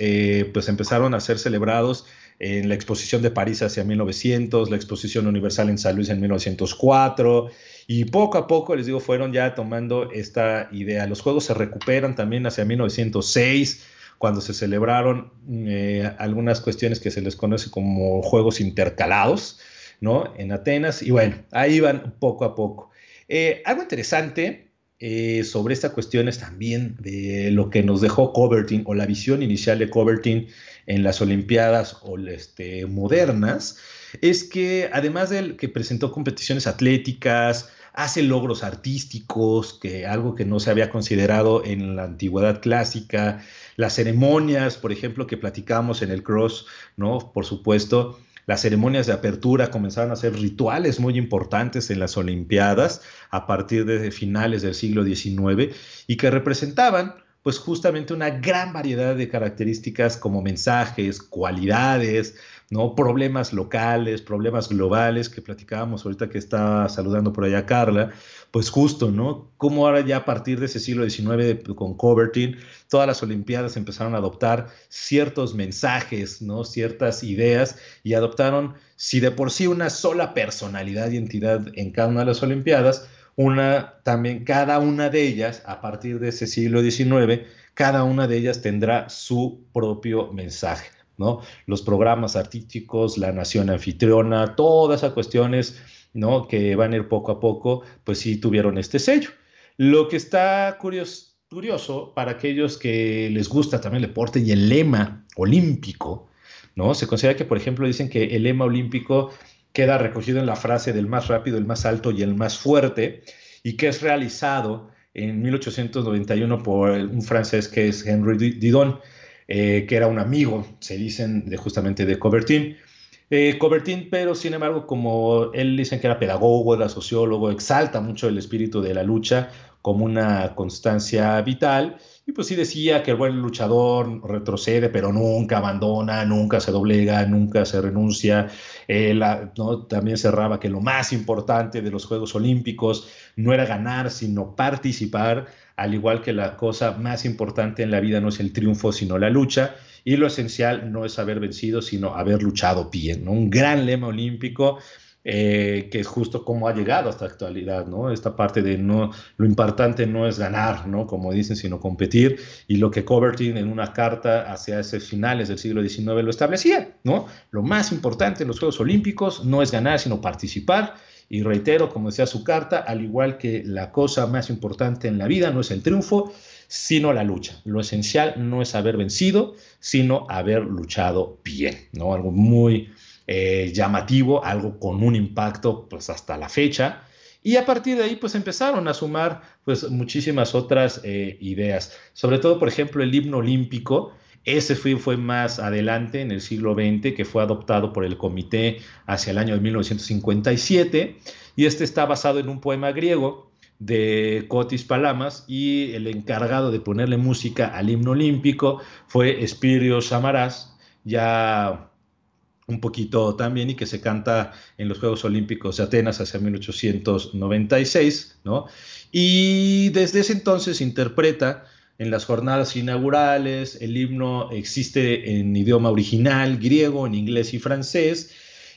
S1: pues empezaron a ser celebrados en la exposición de París hacia 1900, la exposición universal en San Luis en 1904, y poco a poco, les digo, fueron ya tomando esta idea. Los juegos se recuperan también hacia 1906, cuando se celebraron eh, algunas cuestiones que se les conoce como juegos intercalados, ¿no? En Atenas, y bueno, ahí van poco a poco. Eh, algo interesante eh, sobre esta cuestión es también de lo que nos dejó Covertin o la visión inicial de Covertin en las Olimpiadas o, este, modernas, es que además de que presentó competiciones atléticas, hace logros artísticos, que algo que no se había considerado en la antigüedad clásica, las ceremonias, por ejemplo, que platicamos en el cross, ¿no? Por supuesto, las ceremonias de apertura comenzaron a ser rituales muy importantes en las Olimpiadas a partir de finales del siglo XIX y que representaban pues justamente una gran variedad de características como mensajes, cualidades, ¿no? Problemas locales, problemas globales que platicábamos ahorita que está saludando por allá Carla, pues justo, ¿no? Como ahora ya a partir de ese siglo XIX con Covertin, todas las Olimpiadas empezaron a adoptar ciertos mensajes, ¿no? Ciertas ideas y adoptaron, si de por sí una sola personalidad y entidad en cada una de las Olimpiadas, una también cada una de ellas a partir de ese siglo XIX, cada una de ellas tendrá su propio mensaje, ¿no? Los programas artísticos, la nación anfitriona, todas esas cuestiones, ¿no? Que van a ir poco a poco, pues sí tuvieron este sello. Lo que está curioso, curioso para aquellos que les gusta también el deporte y el lema olímpico, ¿no? Se considera que, por ejemplo, dicen que el lema olímpico queda recogido en la frase del más rápido, el más alto y el más fuerte, y que es realizado en 1891 por un francés que es Henry Didon, eh, que era un amigo, se dicen, de justamente de Coubertin. Eh, Coubertin, pero sin embargo, como él dicen que era pedagogo, era sociólogo, exalta mucho el espíritu de la lucha como una constancia vital y pues sí decía que el buen luchador retrocede, pero nunca abandona, nunca se doblega, nunca se renuncia. ¿no? También cerraba que lo más importante de los Juegos Olímpicos no era ganar, sino participar, al igual que la cosa más importante en la vida no es el triunfo, sino la lucha. Y lo esencial no es haber vencido, sino haber luchado bien. ¿no? Un gran lema olímpico eh, que es justo cómo ha llegado hasta la actualidad, ¿no? Esta parte de no, lo importante no es ganar, ¿no? Como dicen, sino competir, y lo que Covertin en una carta hacia esos finales del siglo XIX lo establecía, ¿no? Lo más importante en los Juegos Olímpicos no es ganar, sino participar, y reitero, como decía su carta, al igual que la cosa más importante en la vida no es el triunfo, sino la lucha. Lo esencial no es haber vencido, sino haber luchado bien, ¿no? Algo muy eh, llamativo, algo con un impacto pues hasta la fecha. Y a partir de ahí pues empezaron a sumar pues muchísimas otras eh, ideas. Sobre todo, por ejemplo, el himno olímpico. Ese fue, fue más adelante en el siglo XX, que fue adoptado por el comité hacia el año de 1957. Y este está basado en un poema griego de Cotis Palamas y el encargado de ponerle música al himno olímpico fue Espirios Samaras, ya un poquito también y que se canta en los Juegos Olímpicos de Atenas hacia 1896, ¿no? Y desde ese entonces interpreta en las jornadas inaugurales, el himno existe en idioma original, griego, en inglés y francés,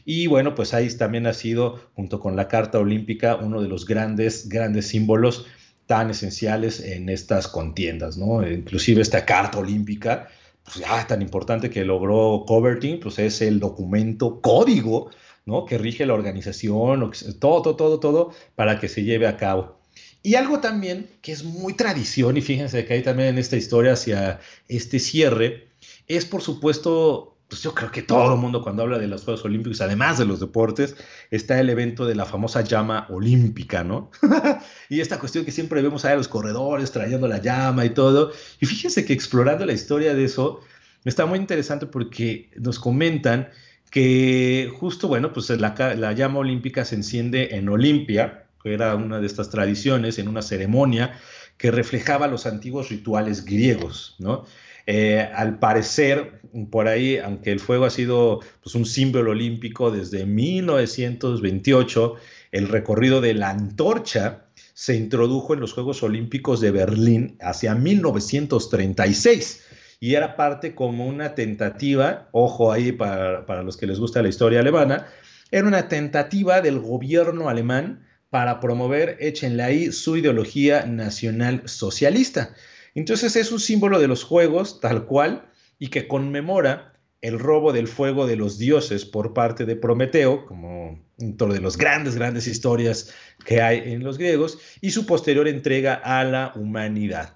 S1: y bueno, pues ahí también ha sido, junto con la Carta Olímpica, uno de los grandes, grandes símbolos tan esenciales en estas contiendas, ¿no? Inclusive esta Carta Olímpica, pues ya tan importante que logró Coverting, pues es el documento código, ¿no? Que rige la organización, todo, todo, todo, todo, para que se lleve a cabo. Y algo también que es muy tradición, y fíjense que hay también en esta historia hacia este cierre, es por supuesto pues yo creo que todo el mundo cuando habla de los Juegos Olímpicos, además de los deportes, está el evento de la famosa llama olímpica, ¿no? y esta cuestión que siempre vemos a los corredores trayendo la llama y todo. Y fíjense que explorando la historia de eso, está muy interesante porque nos comentan que justo, bueno, pues la llama olímpica se enciende en Olimpia, que era una de estas tradiciones, en una ceremonia que reflejaba los antiguos rituales griegos, ¿no? Eh, al parecer, por ahí, aunque el fuego ha sido pues, un símbolo olímpico desde 1928, el recorrido de la antorcha se introdujo en los Juegos Olímpicos de Berlín hacia 1936 y era parte como una tentativa, ojo ahí para, para los que les gusta la historia alemana, era una tentativa del gobierno alemán para promover, échenle ahí, su ideología nacional socialista. Entonces es un símbolo de los juegos tal cual y que conmemora el robo del fuego de los dioses por parte de Prometeo, como una de las grandes, grandes historias que hay en los griegos, y su posterior entrega a la humanidad.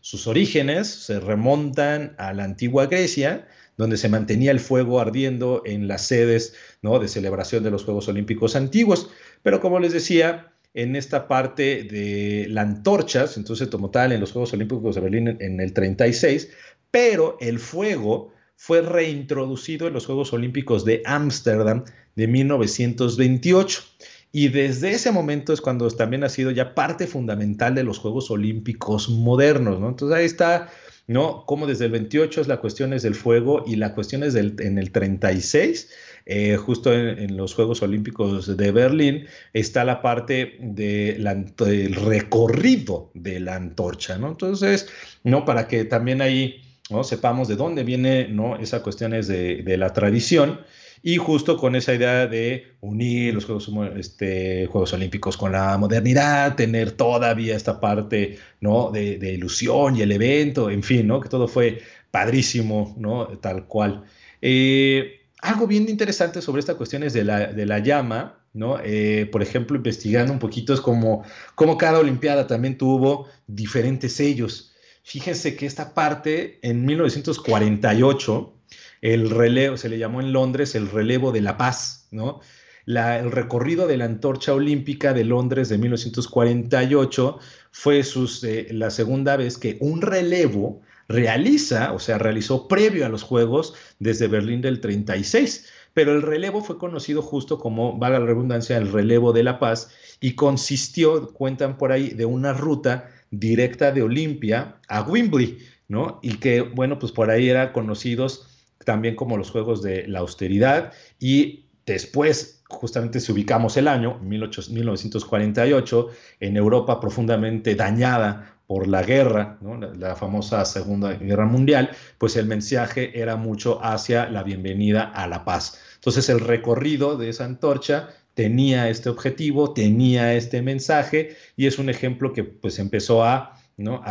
S1: Sus orígenes se remontan a la antigua Grecia, donde se mantenía el fuego ardiendo en las sedes ¿no? de celebración de los Juegos Olímpicos antiguos. Pero como les decía, en esta parte de las antorchas, entonces como tal en los Juegos Olímpicos de Berlín en el 36, pero el fuego fue reintroducido en los Juegos Olímpicos de Ámsterdam de 1928. Y desde ese momento es cuando también ha sido ya parte fundamental de los Juegos Olímpicos modernos, ¿no? Entonces ahí está, ¿no? Como desde el 28 es la cuestión es del fuego y la cuestión es del, en el 36, eh, justo en, los Juegos Olímpicos de Berlín, está la parte de del recorrido de la antorcha, ¿no? Entonces, ¿no? Para que también ahí ¿no? sepamos de dónde viene ¿no? esa cuestión es de, la tradición y justo con esa idea de unir los Juegos, este, Juegos Olímpicos con la modernidad, tener todavía esta parte ¿no? de, ilusión y el evento, en fin, ¿no? que todo fue padrísimo, ¿no? tal cual. Eh, algo bien interesante sobre estas cuestiones de la, de la llama, ¿no? Eh, por ejemplo, investigando un poquito es como, cada Olimpiada también tuvo diferentes sellos. Fíjense que esta parte, en 1948, el relevo, se le llamó en Londres el relevo de la paz, ¿no? el recorrido de la antorcha olímpica de Londres de 1948 fue eh, la segunda vez que un relevo realiza, o sea, realizó previo a los Juegos desde Berlín del 36. Pero el relevo fue conocido justo como, valga la redundancia, el relevo de la paz y consistió, cuentan por ahí, de una ruta directa de Olimpia a Wembley, ¿no? Y que, bueno, pues por ahí eran conocidos también como los Juegos de la Austeridad y después, justamente si ubicamos el año, 1948, en Europa profundamente dañada por la guerra, la, famosa Segunda Guerra Mundial, pues el mensaje era mucho hacia la bienvenida a la paz. Entonces el recorrido de esa antorcha tenía este objetivo, tenía este mensaje y es un ejemplo que pues empezó a,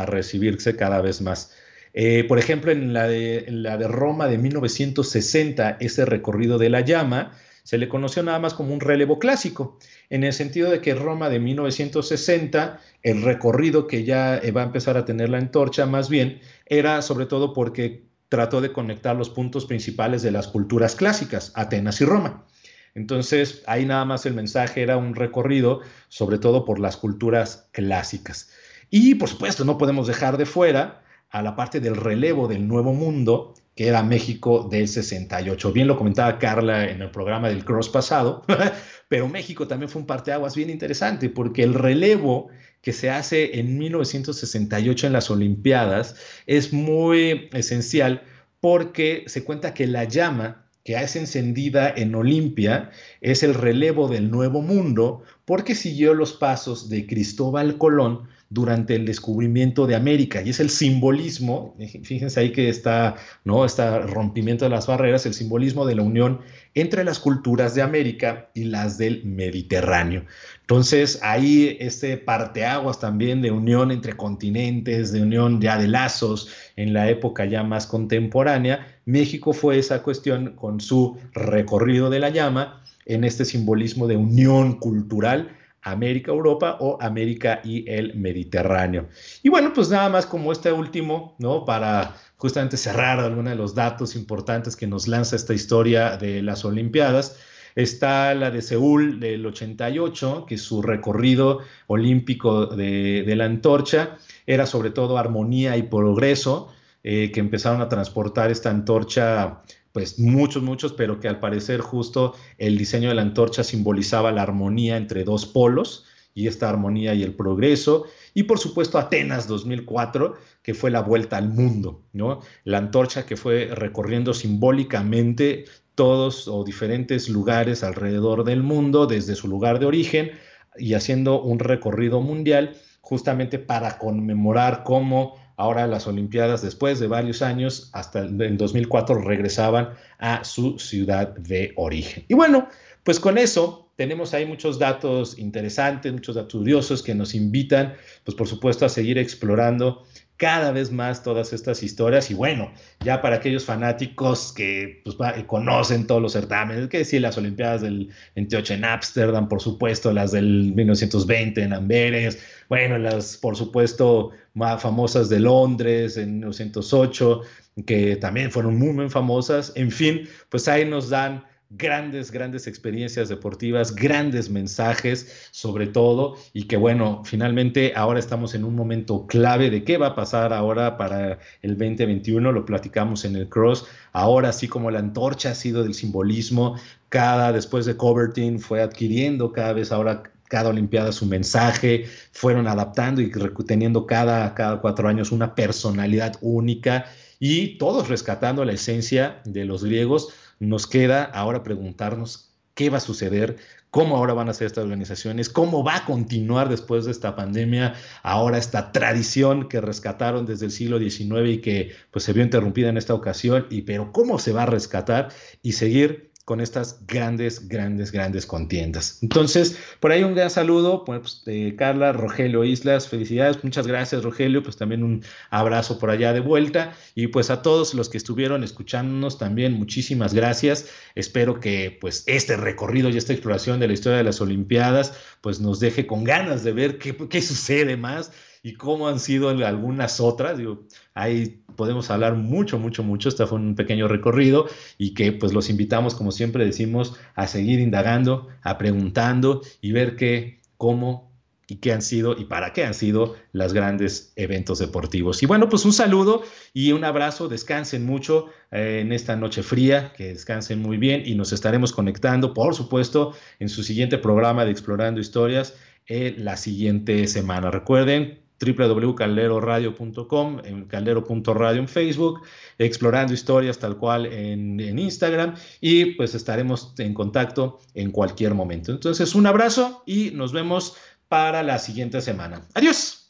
S1: recibirse cada vez más. Eh, por ejemplo, en la, de, la de Roma de 1960, ese recorrido de la llama se le conoció nada más como un relevo clásico, en el sentido de que Roma de 1960, el recorrido que ya va a empezar a tener la antorcha, más bien, era sobre todo porque trató de conectar los puntos principales de las culturas clásicas, Atenas y Roma. Entonces, ahí nada más el mensaje era un recorrido, sobre todo por las culturas clásicas. Y, por supuesto, no podemos dejar de fuera a la parte del relevo del Nuevo Mundo, que era México del 68. Bien lo comentaba Carla en el programa del Cross pasado, pero México también fue un parteaguas bien interesante, porque el relevo que se hace en 1968 en las Olimpiadas es muy esencial porque se cuenta que la llama que es encendida en Olimpia es el relevo del Nuevo Mundo porque siguió los pasos de Cristóbal Colón durante el descubrimiento de América y es el simbolismo, fíjense ahí que está, ¿no? Este rompimiento de las barreras, el simbolismo de la unión entre las culturas de América y las del Mediterráneo. Entonces, ahí este parteaguas también de unión entre continentes, de unión ya de lazos en la época ya más contemporánea, México fue esa cuestión con su recorrido de la llama en este simbolismo de unión cultural América, Europa o América y el Mediterráneo. Y bueno, pues nada más como este último, ¿no? Para justamente cerrar algunos de los datos importantes que nos lanza esta historia de las Olimpiadas. Está la de Seúl del 88, que su recorrido olímpico de, la antorcha era sobre todo armonía y progreso, eh, que empezaron a transportar esta antorcha pues muchos, muchos, pero que al parecer justo el diseño de la antorcha simbolizaba la armonía entre dos polos y esta armonía y el progreso. Y por supuesto Atenas 2004, que fue la vuelta al mundo, ¿no? La antorcha que fue recorriendo simbólicamente todos o diferentes lugares alrededor del mundo desde su lugar de origen y haciendo un recorrido mundial justamente para conmemorar cómo Ahora las Olimpiadas, después de varios años, hasta el 2004, regresaban a su ciudad de origen. Y bueno, pues con eso tenemos ahí muchos datos interesantes, muchos datos curiosos que nos invitan, pues por supuesto, a seguir explorando cada vez más todas estas historias. Y bueno, ya para aquellos fanáticos que pues, conocen todos los certámenes, que decir las Olimpiadas del 28 en Ámsterdam, por supuesto, las del 1920 en Amberes, bueno, las por supuesto más famosas de Londres en 1908, que también fueron muy, muy famosas, en fin, pues ahí nos dan grandes, grandes experiencias deportivas, grandes mensajes sobre todo y que bueno, finalmente ahora estamos en un momento clave de qué va a pasar ahora para el 2021, lo platicamos en el cross, ahora así como la antorcha ha sido del simbolismo, cada después de Coverton fue adquiriendo cada vez ahora cada Olimpiada su mensaje, fueron adaptando y teniendo cada, cada cuatro años una personalidad única y todos rescatando la esencia de los griegos nos queda ahora preguntarnos qué va a suceder, cómo ahora van a ser estas organizaciones, cómo va a continuar después de esta pandemia, ahora esta tradición que rescataron desde el siglo XIX y que pues se vio interrumpida en esta ocasión, y pero cómo se va a rescatar y seguir con estas grandes, grandes, grandes contiendas. Entonces, por ahí un gran saludo, pues, de Carla, Rogelio Islas, felicidades, muchas gracias Rogelio, pues también un abrazo por allá de vuelta y pues a todos los que estuvieron escuchándonos también muchísimas gracias. Espero que pues este recorrido y esta exploración de la historia de las Olimpiadas pues nos deje con ganas de ver qué, qué sucede más y cómo han sido algunas otras. Digo, ahí podemos hablar mucho, mucho, mucho. Este fue un pequeño recorrido y que pues los invitamos, como siempre decimos, a seguir indagando, a preguntando y ver qué, cómo y qué han sido y para qué han sido los grandes eventos deportivos. Y bueno, pues un saludo y un abrazo, descansen mucho eh, en esta noche fría, que descansen muy bien y nos estaremos conectando, por supuesto, en su siguiente programa de Explorando Historias eh, la siguiente semana. Recuerden, www.calderoradio.com, en caldero.radio en Facebook, explorando historias tal cual en, en, Instagram y pues estaremos en contacto en cualquier momento. Entonces, un abrazo y nos vemos para la siguiente semana. Adiós.